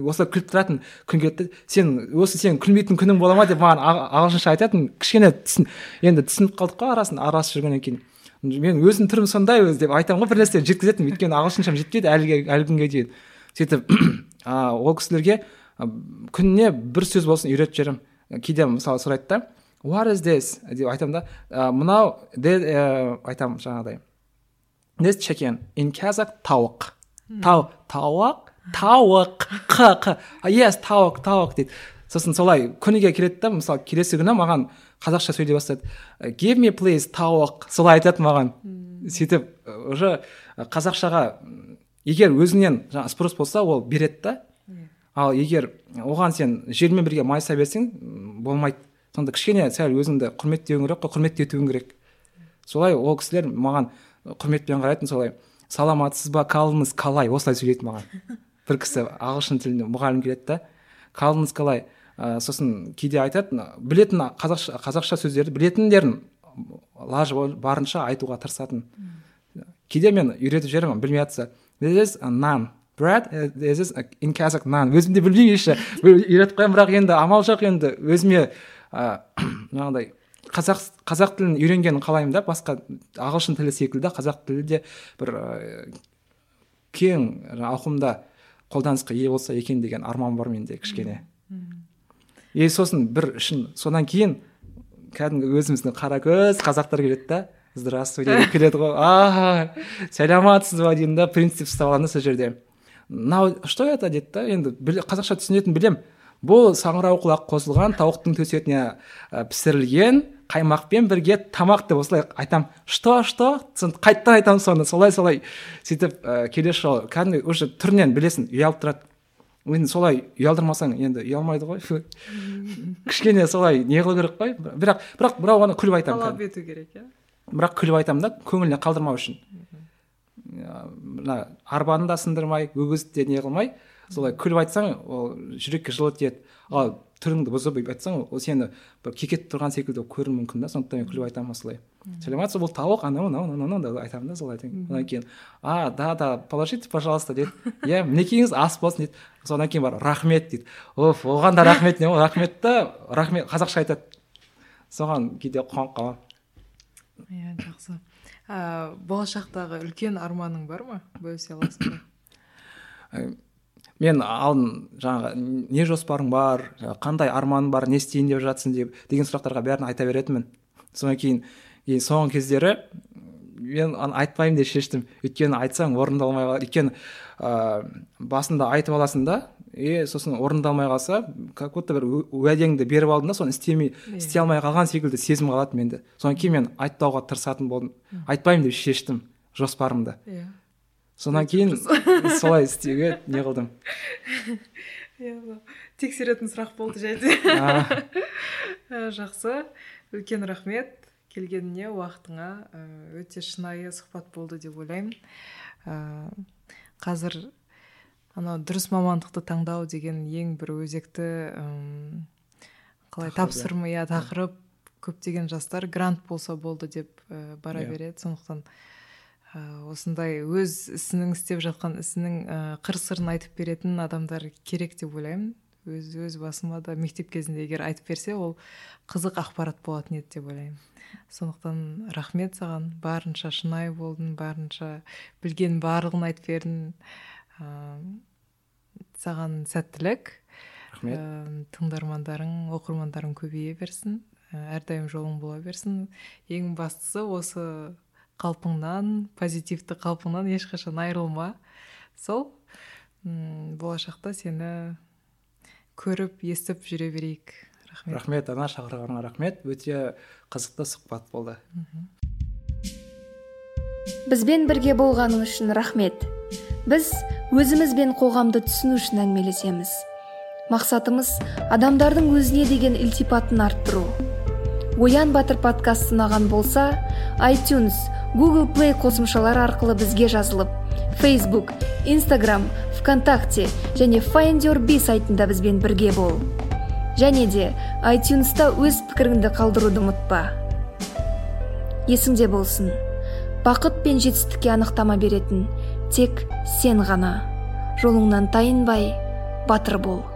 осылай күліп тұратын күн кетті сен осы сен күлмейтін күнің бола ма деп маған ағылшынша айтатын кішкене түсін енді түсініп қалдық қой арасын араласып жүргеннен кейін. Мен өзімнің түрім сондай өзі деп айтамын ғой бір нәрсе жеткізетінмін өйткені ағылшыншам жетпейді әлі әлі күнге дейін. Сөйтіп ол кісілерге күніне бір сөз болсын үйретіп жіберемін. Кейде мысалы сұрайды да what is this? деп айтамын да мынау айтамын жаңағыдай. This chicken in kazakh тауық тау тауық тауық қ қ yes тауық тауық дейді. Сосын солай күніге келеді да мысалы келесі күні маған қазақша сөйлей бастады give me please тауық солай айтады маған. Сөйтіп уже қазақшаға егер өзіңнен жаңағы спрос болса ол береді да. Ал егер оған сен желмен бірге майыса берсең болмайды. Сонда кішкене сәл өзіңді құрметтеуің керек қой құрмет етуің керек. Солай ол кісілер маған құрметпен қарайтын солай саламатсыз ба қалыңыз? Қалай? Осылай сөйлейді маған. бір кісі ағылшын тілінде мұғалім келеді да қалыңыз қалай? Ә, сосын кейде айтады білетін қазақша қазақша сөздерді білетіндерін лажы барынша айтуға тырысатын кейде мен үйретіп жіберемін білмей жатса this is naan bread this is in kazakh naan өзім де білмеймін еще үйретіп қоямын бірақ енді амал жоқ енді. Өзіме ыыы жаңағыдай қазақ қазақ тілін үйренгенін қалаймын да басқа ағылшын тілі секілді қазақ тілі де бір кең ауқымда қолданысқа ие болса екен деген арман бар менде кішкене. И сосын бір үшін содан кейін кәдімгі өзіміздің қаракөз қазақтар келеді да здравствуйте деп келеді ғой. А сәлеметсіз ба? деймін да принцип ұстап аламын да сол жерде. Мынау что это? дейді да енді қазақша түсінетінін білемін бұл саңырауқұлақ қосылған тауықтың төс етіне пісірілген қаймақпен бірге тамақ деп осылай айтамын что что? Қайтадан айтамын соны солай солай сөйтіп ә, келесі жолы кәдімгі уже түрінен білесің ұялып тұрады. Енді солай ұялдырмасаң енді ұялмайды ғой кішкене солай не қылу керек қой? Бірақ бірақ бірақ оны күліп айтамын талап ету керек иә? Бірақ күліп айтамын да көңіліне қалдырмау үшін. Мына арбаны да сындырмай өгізді де не қылмай солай күліп айтсаң ол жүрекке жылы тиеді. Ал түріңді бұзып айтсаң ол сені бір кекетіп тұрған секілді көрінуі мүмкін да сондықтан мен күліп айтамын осылай. Сәлеметсіз бұл тауық? Анау мынау мынау мынау деп айтамын да солай одан кейін а да да положите пожалуйста дейді иә мінекейіңіз ас болсын дейді содан кейін барып рахмет дейді оф оған да рахмет не рахмет та рахмет қазақша айтады. Соған кейде қуанып қаламын. Иә жақсы. Ә, болашақтағы үлкен арманың бар ма? Бөлісе аласың ба? Мен алдын жаңағы не жоспарың бар қандай арманың бар не істейін деп жатсың деп деген сұрақтарға бәрін айта беретінмін. Содан кейін кейін соңғы кездері мен айтпаймын деп шештім. Өйткені айтсаң орындалмай қалады өйткені ыыы басында айтып аласың да и сосын орындалмай қалса как будто бір уәдеңді беріп алдың да соны істемей істей алмай қалған секілді сезім қалады менде. Содан кейін мен айтпауға тырысатын болдым. Айтпаймын деп шештім жоспарымды. Иә. Содан кейін солай істеуге не қылдым. Иә тексеретін сұрақ болды және жақсы. Үлкен рахмет. Келгеніңе уақытыңа өте шынайы сұхбат болды деп ойлаймын. Ә, қазір анау дұрыс мамандықты таңдау деген ең бір өзекті ұм, қалай тапсырма иә тақырып көптеген жастар грант болса болды деп ә, бара yeah. Иә. береді. Сондықтан ә, осындай өз ісінің істеп жатқан ісінің ә, қыр сырын айтып беретін адамдар керек деп ойлаймын. Өз өз басыма да мектеп кезінде егер айтып берсе ол қызық ақпарат болатын еді деп ойлаймын. Сондықтан рахмет саған. Барынша шынайы болдың барынша білген барлығын айтып бердің. Саған сәттілік. Рахмет. Ә, тыңдармандарың оқырмандарың көбейе берсін. Әрдайым жолың бола берсін. Ең бастысы осы қалпыңнан позитивті қалпыңнан ешқашан айырылма. Сол м болашақта сені көріп естіп жүре берейік. Рахмет. Рахмет ана шақырғаныңа рахмет. Өте қызықты сұхбат болды. Бізбен бірге болғаның үшін рахмет. Біз өзіміз бен қоғамды түсіну үшін әңгімелесеміз. Мақсатымыз адамдардың өзіне деген ілтипатын арттыру. Оян батыр подкаст ұнаған болса iTunes google play қосымшалары арқылы бізге жазылып facebook instagram вконтакте және find your сайтында бізбен бірге бол. Және де iTunesта өз пікіріңді қалдыруды ұмытпа. Есіңде болсын. Бақыт пен жетістікке анықтама беретін тек сен ғана. Жолыңнан тайынбай батыр бол.